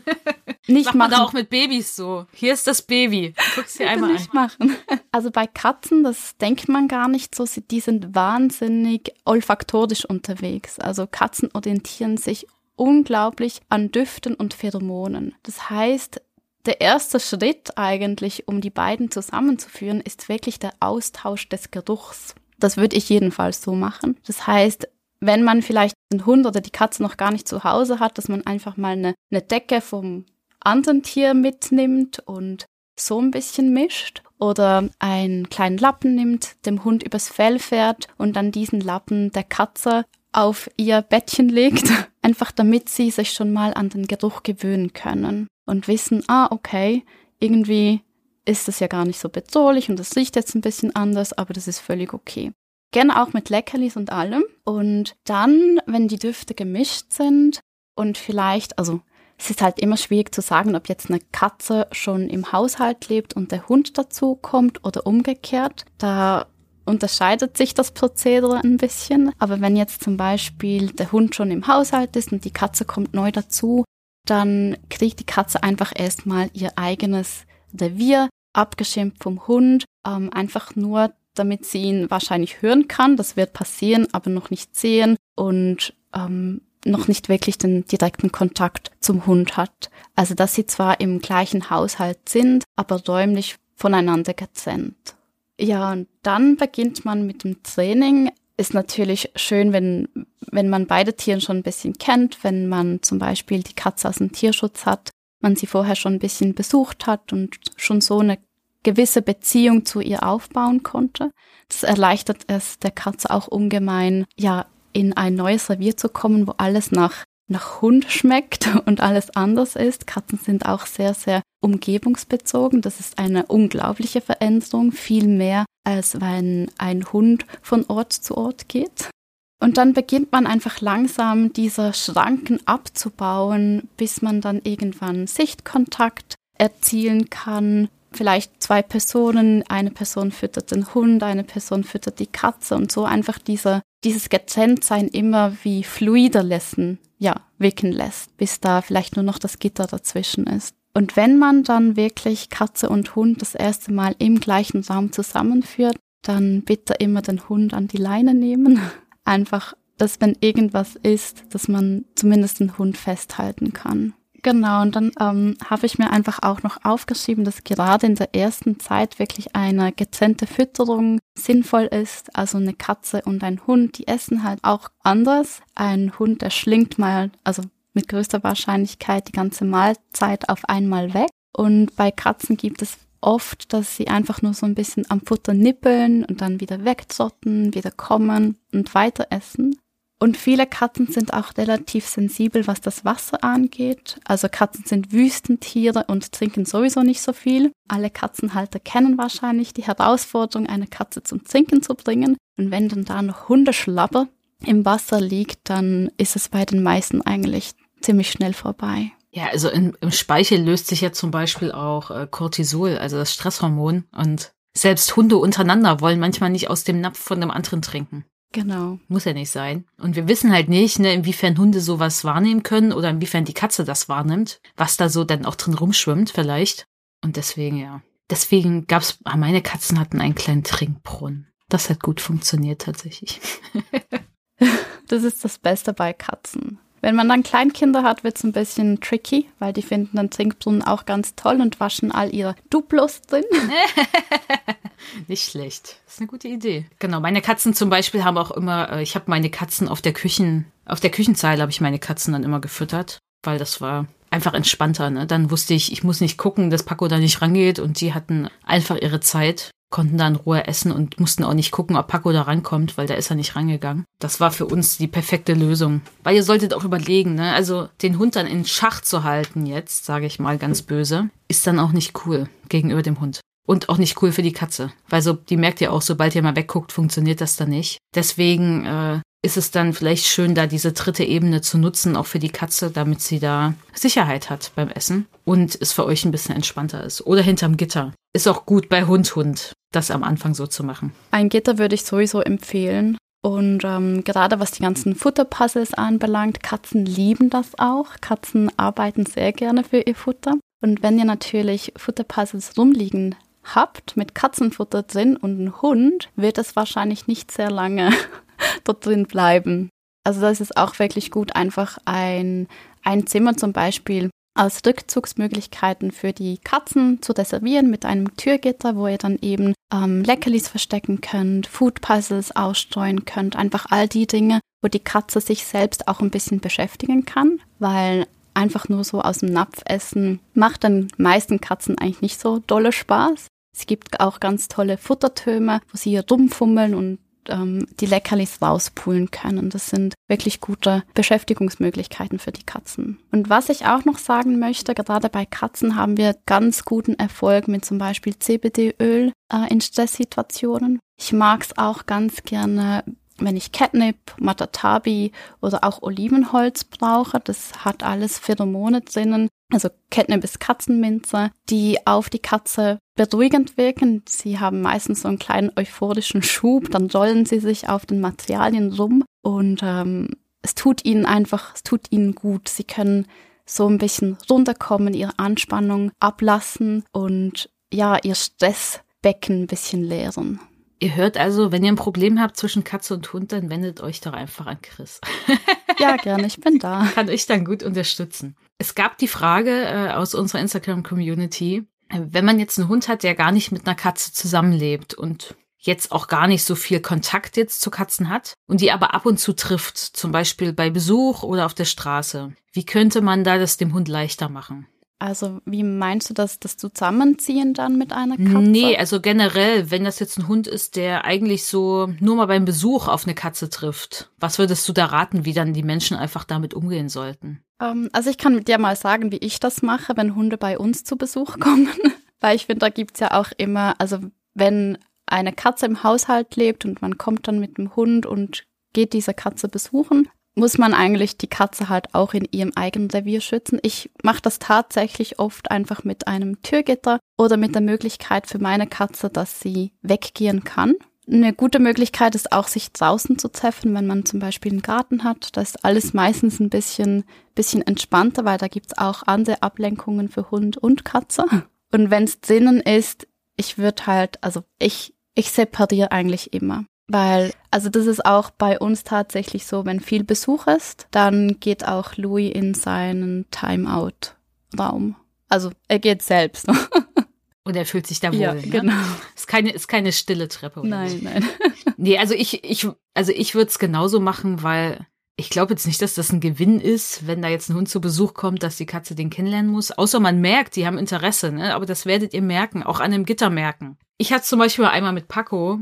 Nicht Macht man machen. auch mit Babys so. Hier ist das Baby. Guck's dir einmal nicht an. machen. Also bei Katzen, das denkt man gar nicht so, die sind wahnsinnig olfaktorisch unterwegs. Also Katzen orientieren sich unglaublich an Düften und Pheromonen. Das heißt, der erste Schritt eigentlich, um die beiden zusammenzuführen, ist wirklich der Austausch des Geruchs. Das würde ich jedenfalls so machen. Das heißt, wenn man vielleicht den Hund oder die Katze noch gar nicht zu Hause hat, dass man einfach mal eine, eine Decke vom anderen Tier mitnimmt und so ein bisschen mischt oder einen kleinen Lappen nimmt, dem Hund übers Fell fährt und dann diesen Lappen der Katze auf ihr Bettchen legt, einfach damit sie sich schon mal an den Geruch gewöhnen können und wissen, ah, okay, irgendwie ist es ja gar nicht so bedrohlich und das riecht jetzt ein bisschen anders, aber das ist völlig okay. Gerne auch mit Leckerlis und allem. Und dann, wenn die Düfte gemischt sind und vielleicht, also es ist halt immer schwierig zu sagen, ob jetzt eine Katze schon im Haushalt lebt und der Hund dazu kommt oder umgekehrt. Da unterscheidet sich das Prozedere ein bisschen. Aber wenn jetzt zum Beispiel der Hund schon im Haushalt ist und die Katze kommt neu dazu, dann kriegt die Katze einfach erstmal ihr eigenes Revier, abgeschirmt vom Hund, ähm, einfach nur, damit sie ihn wahrscheinlich hören kann. Das wird passieren, aber noch nicht sehen und ähm, noch nicht wirklich den direkten Kontakt zum Hund hat. Also dass sie zwar im gleichen Haushalt sind, aber räumlich voneinander getrennt. Ja, und dann beginnt man mit dem Training. Ist natürlich schön, wenn, wenn man beide Tiere schon ein bisschen kennt, wenn man zum Beispiel die Katze aus dem Tierschutz hat, man sie vorher schon ein bisschen besucht hat und schon so eine gewisse Beziehung zu ihr aufbauen konnte. Das erleichtert es der Katze auch ungemein, ja, in ein neues Revier zu kommen, wo alles nach nach Hund schmeckt und alles anders ist. Katzen sind auch sehr, sehr umgebungsbezogen. Das ist eine unglaubliche Veränderung, viel mehr als wenn ein Hund von Ort zu Ort geht. Und dann beginnt man einfach langsam diese Schranken abzubauen, bis man dann irgendwann Sichtkontakt erzielen kann. Vielleicht zwei Personen, eine Person füttert den Hund, eine Person füttert die Katze und so einfach diese, dieses Getrenntsein immer wie fluider lassen, ja, wirken lässt, bis da vielleicht nur noch das Gitter dazwischen ist. Und wenn man dann wirklich Katze und Hund das erste Mal im gleichen Raum zusammenführt, dann bitte immer den Hund an die Leine nehmen. Einfach, dass wenn irgendwas ist, dass man zumindest den Hund festhalten kann. Genau, und dann ähm, habe ich mir einfach auch noch aufgeschrieben, dass gerade in der ersten Zeit wirklich eine getrennte Fütterung sinnvoll ist. Also eine Katze und ein Hund, die essen halt auch anders. Ein Hund, der schlingt mal, also mit größter Wahrscheinlichkeit die ganze Mahlzeit auf einmal weg. Und bei Katzen gibt es oft, dass sie einfach nur so ein bisschen am Futter nippeln und dann wieder wegzotten, wieder kommen und weiter essen. Und viele Katzen sind auch relativ sensibel, was das Wasser angeht. Also Katzen sind Wüstentiere und trinken sowieso nicht so viel. Alle Katzenhalter kennen wahrscheinlich die Herausforderung, eine Katze zum Trinken zu bringen. Und wenn dann da noch Hundeschlabber im Wasser liegt, dann ist es bei den meisten eigentlich ziemlich schnell vorbei. Ja, also in, im Speichel löst sich ja zum Beispiel auch äh, Cortisol, also das Stresshormon. Und selbst Hunde untereinander wollen manchmal nicht aus dem Napf von dem anderen trinken. Genau. Muss ja nicht sein. Und wir wissen halt nicht, ne, inwiefern Hunde sowas wahrnehmen können oder inwiefern die Katze das wahrnimmt, was da so dann auch drin rumschwimmt vielleicht. Und deswegen, ja. Deswegen gab's, ah, meine Katzen hatten einen kleinen Trinkbrunnen. Das hat gut funktioniert tatsächlich. das ist das Beste bei Katzen. Wenn man dann Kleinkinder hat, wird es ein bisschen tricky, weil die finden den Trinkbrunnen auch ganz toll und waschen all ihre Duplos drin. Nicht schlecht. Das ist eine gute Idee. Genau, meine Katzen zum Beispiel haben auch immer, äh, ich habe meine Katzen auf der Küchen, auf der Küchenzeile habe ich meine Katzen dann immer gefüttert, weil das war einfach entspannter. Ne? Dann wusste ich, ich muss nicht gucken, dass Paco da nicht rangeht und die hatten einfach ihre Zeit konnten da in Ruhe essen und mussten auch nicht gucken, ob Paco da rankommt, weil da ist er nicht rangegangen. Das war für uns die perfekte Lösung. Weil ihr solltet auch überlegen, ne? Also den Hund dann in Schach zu halten jetzt, sage ich mal ganz böse, ist dann auch nicht cool gegenüber dem Hund. Und auch nicht cool für die Katze. Weil so, die merkt ja auch, sobald ihr mal wegguckt, funktioniert das dann nicht. Deswegen äh, ist es dann vielleicht schön, da diese dritte Ebene zu nutzen, auch für die Katze, damit sie da Sicherheit hat beim Essen und es für euch ein bisschen entspannter ist. Oder hinterm Gitter. Ist auch gut bei Hund, Hund, das am Anfang so zu machen. Ein Gitter würde ich sowieso empfehlen. Und ähm, gerade was die ganzen Futterpuzzles anbelangt, Katzen lieben das auch. Katzen arbeiten sehr gerne für ihr Futter. Und wenn ihr natürlich Futterpuzzles rumliegen habt mit Katzenfutter drin und einen Hund, wird es wahrscheinlich nicht sehr lange dort drin bleiben. Also das ist auch wirklich gut, einfach ein, ein Zimmer zum Beispiel als Rückzugsmöglichkeiten für die Katzen zu reservieren mit einem Türgitter, wo ihr dann eben ähm, Leckerlis verstecken könnt, Food Puzzles ausstreuen könnt, einfach all die Dinge, wo die Katze sich selbst auch ein bisschen beschäftigen kann, weil einfach nur so aus dem Napf essen macht den meisten Katzen eigentlich nicht so dolle Spaß. Es gibt auch ganz tolle Futtertürme, wo sie hier rumfummeln und ähm, die Leckerlis rauspulen können. Das sind wirklich gute Beschäftigungsmöglichkeiten für die Katzen. Und was ich auch noch sagen möchte, gerade bei Katzen haben wir ganz guten Erfolg mit zum Beispiel CBD-Öl äh, in Stresssituationen. Ich mag es auch ganz gerne, wenn ich Catnip, Matatabi oder auch Olivenholz brauche. Das hat alles Pheromone drinnen. Also Catnip ist Katzenminze, die auf die Katze beruhigend wirken. Sie haben meistens so einen kleinen euphorischen Schub, dann rollen sie sich auf den Materialien rum und ähm, es tut ihnen einfach, es tut ihnen gut. Sie können so ein bisschen runterkommen, ihre Anspannung ablassen und ja, ihr Stressbecken ein bisschen leeren. Ihr hört also, wenn ihr ein Problem habt zwischen Katze und Hund, dann wendet euch doch einfach an Chris. ja, gerne, ich bin da. Kann euch dann gut unterstützen. Es gab die Frage äh, aus unserer Instagram-Community, wenn man jetzt einen Hund hat, der gar nicht mit einer Katze zusammenlebt und jetzt auch gar nicht so viel Kontakt jetzt zu Katzen hat und die aber ab und zu trifft, zum Beispiel bei Besuch oder auf der Straße, wie könnte man da das dem Hund leichter machen? Also wie meinst du das, das Zusammenziehen dann mit einer Katze? Nee, also generell, wenn das jetzt ein Hund ist, der eigentlich so nur mal beim Besuch auf eine Katze trifft, was würdest du da raten, wie dann die Menschen einfach damit umgehen sollten? Ähm, also ich kann dir mal sagen, wie ich das mache, wenn Hunde bei uns zu Besuch kommen. Weil ich finde, da gibt's ja auch immer, also wenn eine Katze im Haushalt lebt und man kommt dann mit dem Hund und geht diese Katze besuchen, muss man eigentlich die Katze halt auch in ihrem eigenen Revier schützen. Ich mache das tatsächlich oft einfach mit einem Türgitter oder mit der Möglichkeit für meine Katze, dass sie weggehen kann. Eine gute Möglichkeit ist auch, sich draußen zu treffen, wenn man zum Beispiel einen Garten hat. Da ist alles meistens ein bisschen, bisschen entspannter, weil da gibt's auch andere Ablenkungen für Hund und Katze. Und wenn es drinnen ist, ich würde halt, also ich, ich separiere eigentlich immer. Weil, also das ist auch bei uns tatsächlich so, wenn viel Besuch ist, dann geht auch Louis in seinen Timeout-Raum. Also er geht selbst. Und er fühlt sich da wohl. Ja, ne? genau. Ist keine, ist keine stille Treppe. Oder Nein, nein. Nee, also ich, ich, also ich würde es genauso machen, weil ich glaube jetzt nicht, dass das ein Gewinn ist, wenn da jetzt ein Hund zu Besuch kommt, dass die Katze den kennenlernen muss. Außer man merkt, die haben Interesse, ne? Aber das werdet ihr merken, auch an einem Gitter merken. Ich hatte zum Beispiel einmal mit Paco,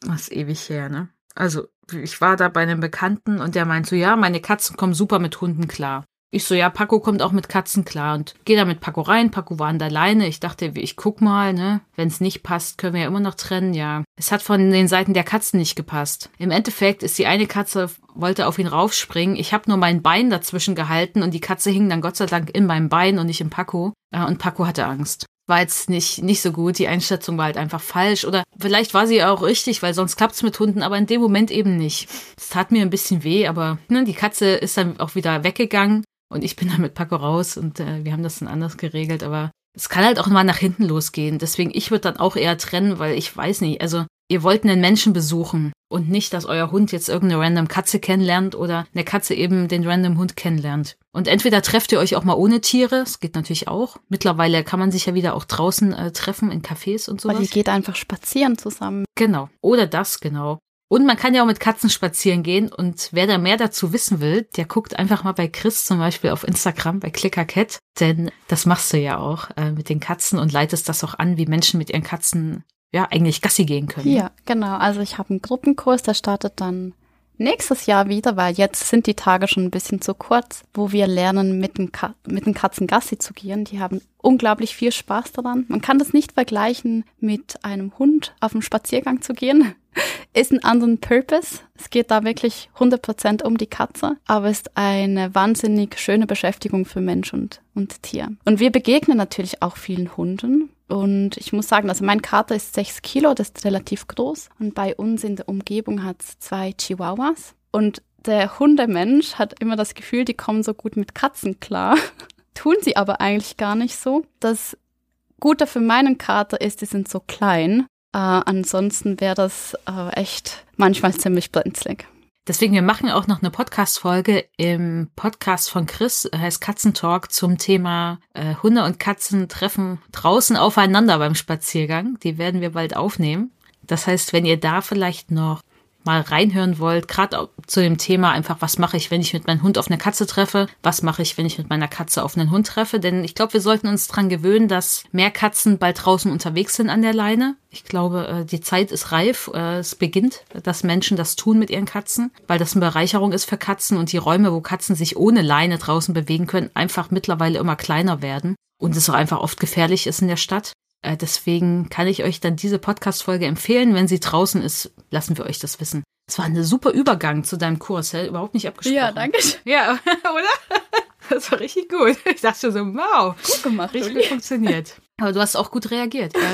das ist ewig her, ne? Also, ich war da bei einem Bekannten und der meint so, ja, meine Katzen kommen super mit Hunden klar. Ich so, ja, Paco kommt auch mit Katzen klar und geh da mit Paco rein. Paco war an der Leine. Ich dachte, ich guck mal, ne? Wenn es nicht passt, können wir ja immer noch trennen, ja. Es hat von den Seiten der Katzen nicht gepasst. Im Endeffekt ist die eine Katze, wollte auf ihn raufspringen. Ich habe nur mein Bein dazwischen gehalten und die Katze hing dann Gott sei Dank in meinem Bein und nicht im Paco. Und Paco hatte Angst war jetzt nicht, nicht so gut. Die Einschätzung war halt einfach falsch. Oder vielleicht war sie auch richtig, weil sonst klappt's mit Hunden, aber in dem Moment eben nicht. Es tat mir ein bisschen weh, aber ne, die Katze ist dann auch wieder weggegangen und ich bin dann mit Paco raus und äh, wir haben das dann anders geregelt. Aber es kann halt auch mal nach hinten losgehen. Deswegen, ich würde dann auch eher trennen, weil ich weiß nicht, also ihr wollt einen Menschen besuchen und nicht, dass euer Hund jetzt irgendeine random Katze kennenlernt oder eine Katze eben den random Hund kennenlernt. Und entweder trefft ihr euch auch mal ohne Tiere, das geht natürlich auch. Mittlerweile kann man sich ja wieder auch draußen äh, treffen in Cafés und sowas. Weil ihr geht einfach spazieren zusammen. Genau. Oder das, genau. Und man kann ja auch mit Katzen spazieren gehen. Und wer da mehr dazu wissen will, der guckt einfach mal bei Chris zum Beispiel auf Instagram bei ClickerCat. Denn das machst du ja auch äh, mit den Katzen und leitest das auch an, wie Menschen mit ihren Katzen ja eigentlich Gassi gehen können. Ja, genau. Also ich habe einen Gruppenkurs, der startet dann nächstes Jahr wieder, weil jetzt sind die Tage schon ein bisschen zu kurz, wo wir lernen, mit den, Ka mit den Katzen Gassi zu gehen. Die haben unglaublich viel Spaß daran. Man kann das nicht vergleichen mit einem Hund auf dem Spaziergang zu gehen. Ist ein anderen Purpose. Es geht da wirklich 100% um die Katze, aber ist eine wahnsinnig schöne Beschäftigung für Mensch und, und Tier. Und wir begegnen natürlich auch vielen Hunden. Und ich muss sagen, also mein Kater ist sechs Kilo, das ist relativ groß. Und bei uns in der Umgebung hat es zwei Chihuahuas. Und der Hundemensch hat immer das Gefühl, die kommen so gut mit Katzen klar. Tun sie aber eigentlich gar nicht so. Das Gute für meinen Kater ist, die sind so klein. Äh, ansonsten wäre das äh, echt manchmal ziemlich brenzlig. Deswegen, wir machen auch noch eine Podcast-Folge im Podcast von Chris, heißt Katzentalk, zum Thema äh, Hunde und Katzen treffen draußen aufeinander beim Spaziergang. Die werden wir bald aufnehmen. Das heißt, wenn ihr da vielleicht noch mal reinhören wollt, gerade zu dem Thema einfach, was mache ich, wenn ich mit meinem Hund auf eine Katze treffe, was mache ich, wenn ich mit meiner Katze auf einen Hund treffe, denn ich glaube, wir sollten uns dran gewöhnen, dass mehr Katzen bald draußen unterwegs sind an der Leine. Ich glaube, äh, die Zeit ist reif, äh, es beginnt, dass Menschen das tun mit ihren Katzen, weil das eine Bereicherung ist für Katzen und die Räume, wo Katzen sich ohne Leine draußen bewegen können, einfach mittlerweile immer kleiner werden und es auch einfach oft gefährlich ist in der Stadt. Äh, deswegen kann ich euch dann diese Podcast-Folge empfehlen. Wenn sie draußen ist, lassen wir euch das wissen. Es war ein super Übergang zu deinem Kurs, hä? überhaupt nicht abgesprochen. Ja, danke. Ja, oder? Das war richtig gut. Ich dachte so, wow, gut gemacht, richtig gut funktioniert. Aber du hast auch gut reagiert.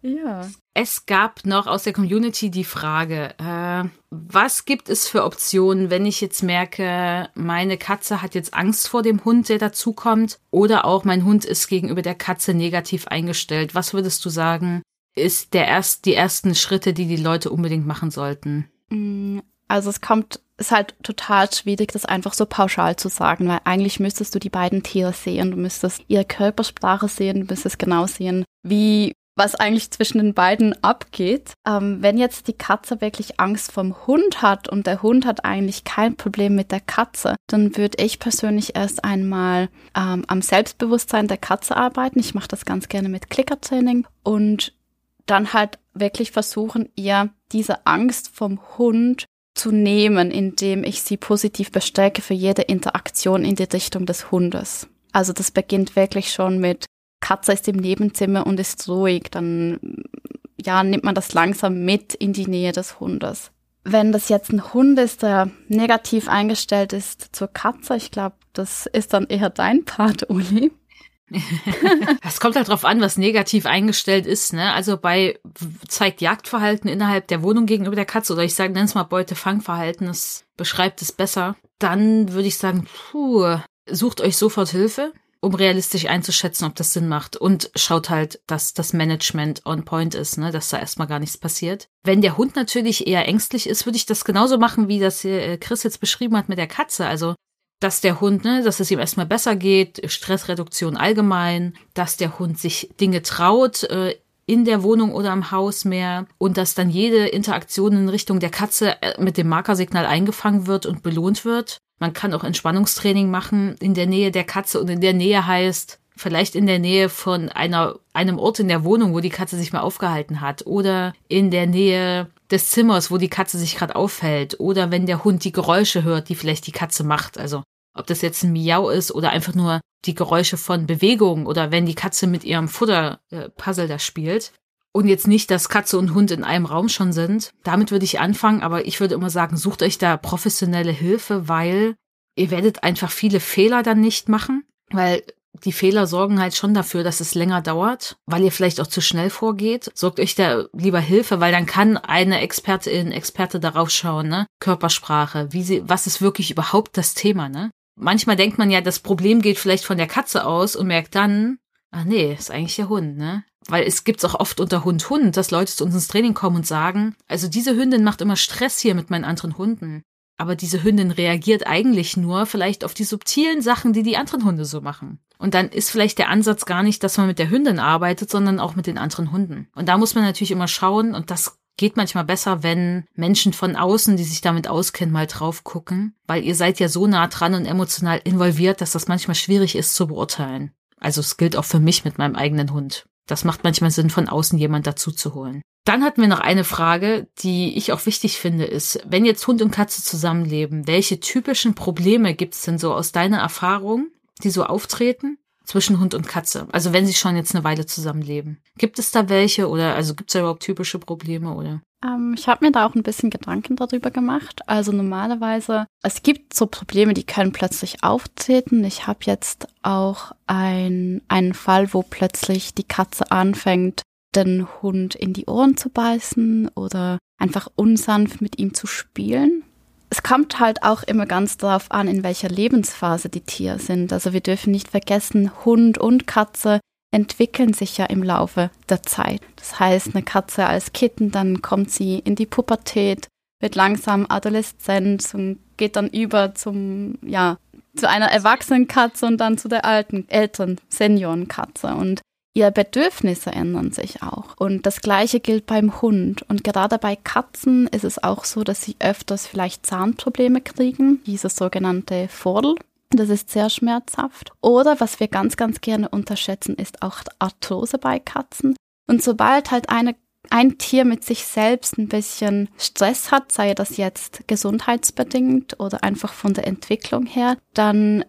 Ja. Es gab noch aus der Community die Frage, äh, was gibt es für Optionen, wenn ich jetzt merke, meine Katze hat jetzt Angst vor dem Hund, der dazukommt, oder auch mein Hund ist gegenüber der Katze negativ eingestellt? Was würdest du sagen, ist der erst, die ersten Schritte, die die Leute unbedingt machen sollten? Mm, also es kommt, ist halt total schwierig, das einfach so pauschal zu sagen, weil eigentlich müsstest du die beiden Tiere sehen, du müsstest ihre Körpersprache sehen, du müsstest genau sehen, wie was eigentlich zwischen den beiden abgeht. Ähm, wenn jetzt die Katze wirklich Angst vom Hund hat und der Hund hat eigentlich kein Problem mit der Katze, dann würde ich persönlich erst einmal ähm, am Selbstbewusstsein der Katze arbeiten. Ich mache das ganz gerne mit Klickertraining und dann halt wirklich versuchen, ihr diese Angst vom Hund zu nehmen, indem ich sie positiv bestärke für jede Interaktion in die Richtung des Hundes. Also das beginnt wirklich schon mit Katze ist im Nebenzimmer und ist ruhig, dann ja, nimmt man das langsam mit in die Nähe des Hundes. Wenn das jetzt ein Hund ist, der negativ eingestellt ist zur Katze, ich glaube, das ist dann eher dein Part, Uli. Es kommt halt drauf an, was negativ eingestellt ist. Ne? Also bei zeigt Jagdverhalten innerhalb der Wohnung gegenüber der Katze oder ich sage, es mal Beutefangverhalten, das beschreibt es besser. Dann würde ich sagen, puh, sucht euch sofort Hilfe um realistisch einzuschätzen, ob das Sinn macht. Und schaut halt, dass das Management on point ist, ne, dass da erstmal gar nichts passiert. Wenn der Hund natürlich eher ängstlich ist, würde ich das genauso machen, wie das äh, Chris jetzt beschrieben hat mit der Katze. Also, dass der Hund, ne, dass es ihm erstmal besser geht, Stressreduktion allgemein, dass der Hund sich Dinge traut, äh, in der Wohnung oder im Haus mehr und dass dann jede Interaktion in Richtung der Katze äh, mit dem Markersignal eingefangen wird und belohnt wird. Man kann auch Entspannungstraining machen in der Nähe der Katze und in der Nähe heißt vielleicht in der Nähe von einer, einem Ort in der Wohnung, wo die Katze sich mal aufgehalten hat oder in der Nähe des Zimmers, wo die Katze sich gerade aufhält oder wenn der Hund die Geräusche hört, die vielleicht die Katze macht. Also ob das jetzt ein Miau ist oder einfach nur die Geräusche von Bewegung oder wenn die Katze mit ihrem Futterpuzzle da spielt und jetzt nicht, dass Katze und Hund in einem Raum schon sind. Damit würde ich anfangen, aber ich würde immer sagen, sucht euch da professionelle Hilfe, weil ihr werdet einfach viele Fehler dann nicht machen, weil die Fehler sorgen halt schon dafür, dass es länger dauert, weil ihr vielleicht auch zu schnell vorgeht. Sorgt euch da lieber Hilfe, weil dann kann eine Expertin, Experte darauf schauen, ne? Körpersprache, wie sie, was ist wirklich überhaupt das Thema, ne? Manchmal denkt man ja, das Problem geht vielleicht von der Katze aus und merkt dann, ach nee, ist eigentlich der Hund, ne? Weil es gibt's auch oft unter Hund-Hund, dass Leute zu uns ins Training kommen und sagen, also diese Hündin macht immer Stress hier mit meinen anderen Hunden. Aber diese Hündin reagiert eigentlich nur vielleicht auf die subtilen Sachen, die die anderen Hunde so machen. Und dann ist vielleicht der Ansatz gar nicht, dass man mit der Hündin arbeitet, sondern auch mit den anderen Hunden. Und da muss man natürlich immer schauen, und das geht manchmal besser, wenn Menschen von außen, die sich damit auskennen, mal drauf gucken, weil ihr seid ja so nah dran und emotional involviert, dass das manchmal schwierig ist zu beurteilen. Also es gilt auch für mich mit meinem eigenen Hund. Das macht manchmal Sinn, von außen jemand dazu zu holen. Dann hatten wir noch eine Frage, die ich auch wichtig finde, ist, wenn jetzt Hund und Katze zusammenleben, welche typischen Probleme gibt es denn so aus deiner Erfahrung, die so auftreten zwischen Hund und Katze? Also wenn sie schon jetzt eine Weile zusammenleben. Gibt es da welche oder also gibt es da überhaupt typische Probleme oder? Ähm, ich habe mir da auch ein bisschen Gedanken darüber gemacht. Also normalerweise, es gibt so Probleme, die können plötzlich auftreten. Ich habe jetzt auch ein, einen Fall, wo plötzlich die Katze anfängt, den Hund in die Ohren zu beißen oder einfach unsanft mit ihm zu spielen. Es kommt halt auch immer ganz darauf an, in welcher Lebensphase die Tiere sind. Also wir dürfen nicht vergessen, Hund und Katze entwickeln sich ja im Laufe der Zeit. Das heißt, eine Katze als Kitten, dann kommt sie in die Pubertät, wird langsam Adoleszenz und geht dann über zum, ja, zu einer erwachsenen Katze und dann zu der alten, älteren Seniorenkatze. Und ihre Bedürfnisse ändern sich auch. Und das Gleiche gilt beim Hund. Und gerade bei Katzen ist es auch so, dass sie öfters vielleicht Zahnprobleme kriegen, dieses sogenannte Vordel. Das ist sehr schmerzhaft. Oder was wir ganz, ganz gerne unterschätzen, ist auch Arthrose bei Katzen. Und sobald halt eine ein Tier mit sich selbst ein bisschen Stress hat, sei das jetzt gesundheitsbedingt oder einfach von der Entwicklung her, dann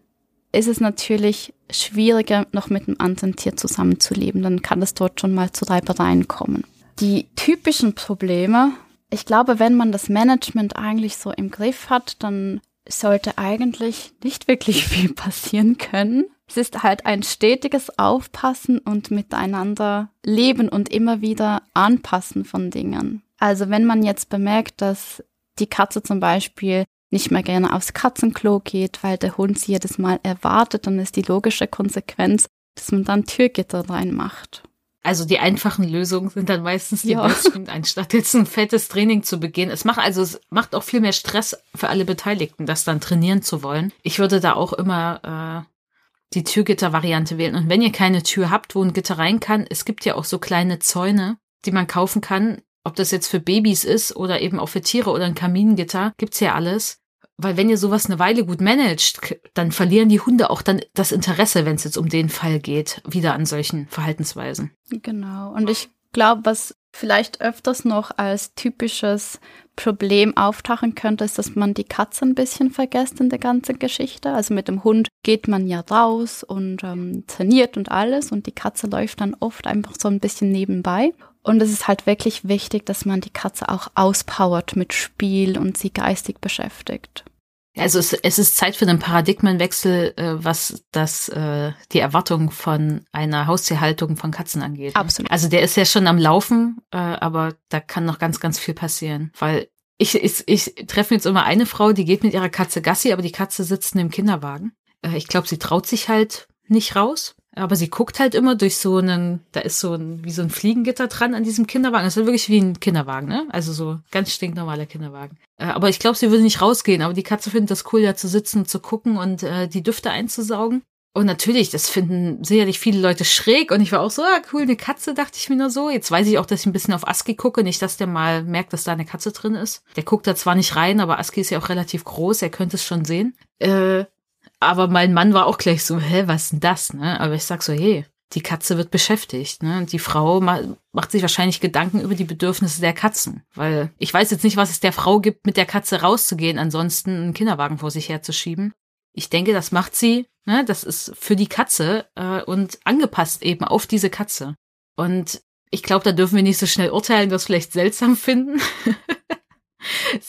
ist es natürlich schwieriger, noch mit einem anderen Tier zusammenzuleben. Dann kann es dort schon mal zu Reibereien kommen. Die typischen Probleme, ich glaube, wenn man das Management eigentlich so im Griff hat, dann sollte eigentlich nicht wirklich viel passieren können. Es ist halt ein stetiges Aufpassen und miteinander leben und immer wieder anpassen von Dingen. Also wenn man jetzt bemerkt, dass die Katze zum Beispiel nicht mehr gerne aufs Katzenklo geht, weil der Hund sie jedes Mal erwartet, dann ist die logische Konsequenz, dass man dann Türgitter reinmacht. Also die einfachen Lösungen sind dann meistens die ja. besten, anstatt jetzt ein fettes Training zu begehen. Es macht also es macht auch viel mehr Stress für alle Beteiligten, das dann trainieren zu wollen. Ich würde da auch immer äh, die Türgitter-Variante wählen. Und wenn ihr keine Tür habt, wo ein Gitter rein kann, es gibt ja auch so kleine Zäune, die man kaufen kann. Ob das jetzt für Babys ist oder eben auch für Tiere oder ein Kamingitter, gibt's ja alles. Weil wenn ihr sowas eine Weile gut managt, dann verlieren die Hunde auch dann das Interesse, wenn es jetzt um den Fall geht, wieder an solchen Verhaltensweisen. Genau. Und ich glaube, was vielleicht öfters noch als typisches Problem auftauchen könnte, ist, dass man die Katze ein bisschen vergisst in der ganzen Geschichte. Also mit dem Hund geht man ja raus und ähm, trainiert und alles und die Katze läuft dann oft einfach so ein bisschen nebenbei. Und es ist halt wirklich wichtig, dass man die Katze auch auspowert mit Spiel und sie geistig beschäftigt. Also es, es ist Zeit für einen Paradigmenwechsel, äh, was das äh, die Erwartung von einer Haustierhaltung von Katzen angeht. Ne? Absolut. Also der ist ja schon am Laufen, äh, aber da kann noch ganz, ganz viel passieren, weil ich, ich, ich treffe jetzt immer eine Frau, die geht mit ihrer Katze Gassi, aber die Katze sitzt in dem Kinderwagen. Äh, ich glaube, sie traut sich halt nicht raus. Aber sie guckt halt immer durch so einen, da ist so ein, wie so ein Fliegengitter dran an diesem Kinderwagen. Das ist wirklich wie ein Kinderwagen, ne? Also so ganz stinknormaler Kinderwagen. Äh, aber ich glaube, sie würde nicht rausgehen. Aber die Katze findet das cool, da zu sitzen zu gucken und äh, die Düfte einzusaugen. Und natürlich, das finden sicherlich viele Leute schräg. Und ich war auch so, ah, cool, eine Katze, dachte ich mir nur so. Jetzt weiß ich auch, dass ich ein bisschen auf Aski gucke. Nicht, dass der mal merkt, dass da eine Katze drin ist. Der guckt da zwar nicht rein, aber Aski ist ja auch relativ groß. Er könnte es schon sehen. Äh, aber mein Mann war auch gleich so, hä, was ist denn das, ne? Aber ich sag so, hey, die Katze wird beschäftigt, ne? Und die Frau macht sich wahrscheinlich Gedanken über die Bedürfnisse der Katzen. Weil ich weiß jetzt nicht, was es der Frau gibt, mit der Katze rauszugehen, ansonsten einen Kinderwagen vor sich herzuschieben. Ich denke, das macht sie, ne? Das ist für die Katze äh, und angepasst eben auf diese Katze. Und ich glaube, da dürfen wir nicht so schnell urteilen, das vielleicht seltsam finden.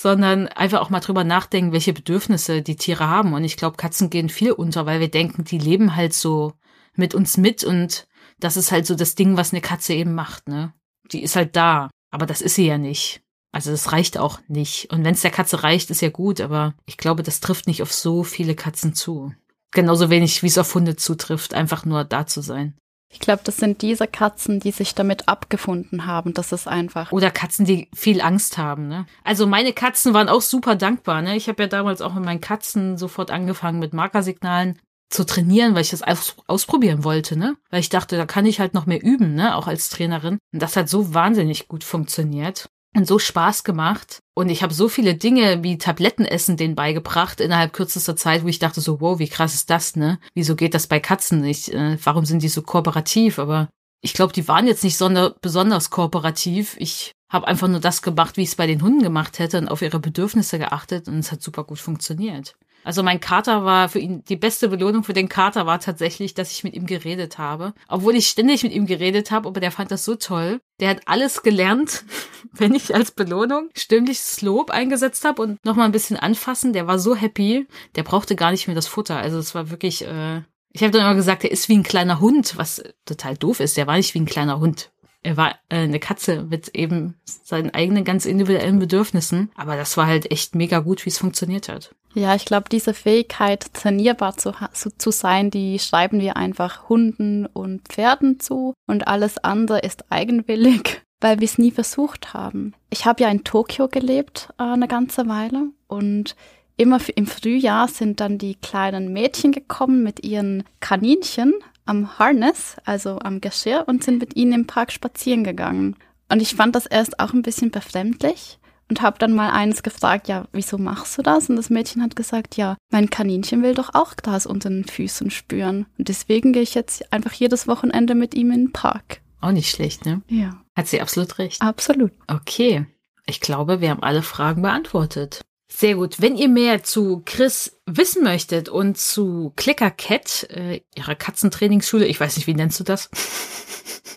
sondern einfach auch mal drüber nachdenken, welche Bedürfnisse die Tiere haben. Und ich glaube, Katzen gehen viel unter, weil wir denken, die leben halt so mit uns mit und das ist halt so das Ding, was eine Katze eben macht, ne? Die ist halt da, aber das ist sie ja nicht. Also das reicht auch nicht. Und wenn es der Katze reicht, ist ja gut, aber ich glaube, das trifft nicht auf so viele Katzen zu. Genauso wenig, wie es auf Hunde zutrifft, einfach nur da zu sein. Ich glaube, das sind diese Katzen, die sich damit abgefunden haben. Das ist einfach. Oder Katzen, die viel Angst haben. Ne? Also meine Katzen waren auch super dankbar. Ne? Ich habe ja damals auch mit meinen Katzen sofort angefangen mit Markersignalen zu trainieren, weil ich das aus ausprobieren wollte, ne? Weil ich dachte, da kann ich halt noch mehr üben, ne? Auch als Trainerin. Und das hat so wahnsinnig gut funktioniert und so Spaß gemacht. Und ich habe so viele Dinge wie Tablettenessen denen beigebracht innerhalb kürzester Zeit, wo ich dachte so, wow, wie krass ist das, ne? Wieso geht das bei Katzen nicht? Äh, warum sind die so kooperativ? Aber ich glaube, die waren jetzt nicht sonder besonders kooperativ. Ich habe einfach nur das gemacht, wie ich es bei den Hunden gemacht hätte und auf ihre Bedürfnisse geachtet und es hat super gut funktioniert. Also mein Kater war für ihn, die beste Belohnung für den Kater war tatsächlich, dass ich mit ihm geredet habe. Obwohl ich ständig mit ihm geredet habe, aber der fand das so toll. Der hat alles gelernt, wenn ich als Belohnung stimmliches Lob eingesetzt habe und nochmal ein bisschen anfassen. Der war so happy, der brauchte gar nicht mehr das Futter. Also es war wirklich, äh, ich habe dann immer gesagt, der ist wie ein kleiner Hund, was total doof ist. Der war nicht wie ein kleiner Hund er war äh, eine Katze mit eben seinen eigenen ganz individuellen Bedürfnissen. Aber das war halt echt mega gut, wie es funktioniert hat. Ja, ich glaube, diese Fähigkeit, trainierbar zu, zu sein, die schreiben wir einfach Hunden und Pferden zu. Und alles andere ist eigenwillig, weil wir es nie versucht haben. Ich habe ja in Tokio gelebt äh, eine ganze Weile und immer im Frühjahr sind dann die kleinen Mädchen gekommen mit ihren Kaninchen am Harness, also am Geschirr, und sind mit ihnen im Park spazieren gegangen. Und ich fand das erst auch ein bisschen befremdlich und habe dann mal eines gefragt, ja, wieso machst du das? Und das Mädchen hat gesagt, ja, mein Kaninchen will doch auch Gras unter den Füßen spüren. Und deswegen gehe ich jetzt einfach jedes Wochenende mit ihm in den Park. Auch nicht schlecht, ne? Ja. Hat sie absolut recht. Absolut. Okay. Ich glaube, wir haben alle Fragen beantwortet. Sehr gut. Wenn ihr mehr zu Chris wissen möchtet und zu Clicker Cat, äh, ihrer Katzentrainingsschule, ich weiß nicht, wie nennst du das?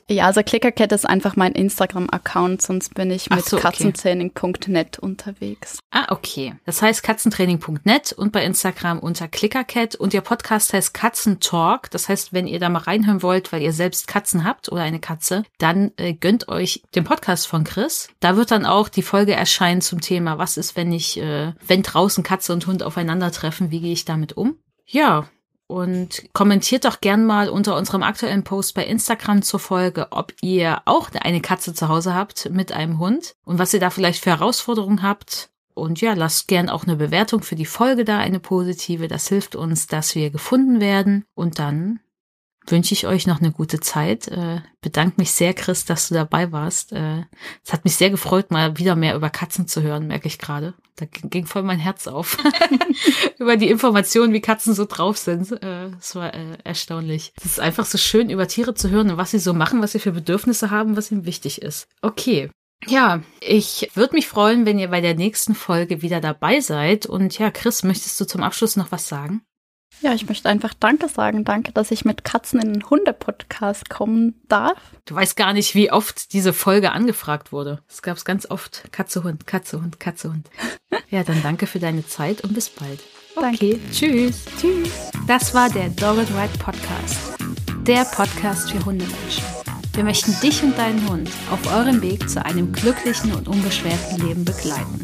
Ja, also Clickercat ist einfach mein Instagram-Account, sonst bin ich mit so, okay. katzentraining.net unterwegs. Ah, okay. Das heißt katzentraining.net und bei Instagram unter Clickercat und ihr Podcast heißt Katzentalk. Das heißt, wenn ihr da mal reinhören wollt, weil ihr selbst Katzen habt oder eine Katze, dann äh, gönnt euch den Podcast von Chris. Da wird dann auch die Folge erscheinen zum Thema, was ist, wenn ich, äh, wenn draußen Katze und Hund aufeinandertreffen, wie gehe ich damit um? Ja, und kommentiert doch gern mal unter unserem aktuellen Post bei Instagram zur Folge, ob ihr auch eine Katze zu Hause habt mit einem Hund und was ihr da vielleicht für Herausforderungen habt. Und ja, lasst gern auch eine Bewertung für die Folge da, eine positive. Das hilft uns, dass wir gefunden werden. Und dann wünsche ich euch noch eine gute Zeit. Äh, bedanke mich sehr, Chris, dass du dabei warst. Äh, es hat mich sehr gefreut, mal wieder mehr über Katzen zu hören, merke ich gerade. Da ging voll mein Herz auf. über die Informationen, wie Katzen so drauf sind. Äh, es war äh, erstaunlich. Es ist einfach so schön, über Tiere zu hören und was sie so machen, was sie für Bedürfnisse haben, was ihnen wichtig ist. Okay. Ja, ich würde mich freuen, wenn ihr bei der nächsten Folge wieder dabei seid. Und ja, Chris, möchtest du zum Abschluss noch was sagen? Ja, ich möchte einfach Danke sagen. Danke, dass ich mit Katzen in den Hunde-Podcast kommen darf. Du weißt gar nicht, wie oft diese Folge angefragt wurde. Es gab es ganz oft. Katze, Hund, Katze, Hund, Katze, Hund. ja, dann danke für deine Zeit und bis bald. Okay, tschüss. Tschüss. Das war der Dogged Ride Podcast. Der Podcast für Hundemenschen. Wir möchten dich und deinen Hund auf eurem Weg zu einem glücklichen und unbeschwerten Leben begleiten.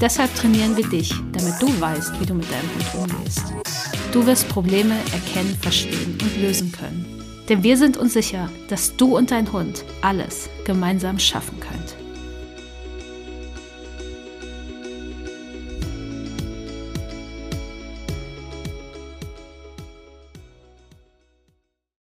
Deshalb trainieren wir dich, damit du weißt, wie du mit deinem Hund umgehst. Du wirst Probleme erkennen, verstehen und lösen können. Denn wir sind uns sicher, dass du und dein Hund alles gemeinsam schaffen können.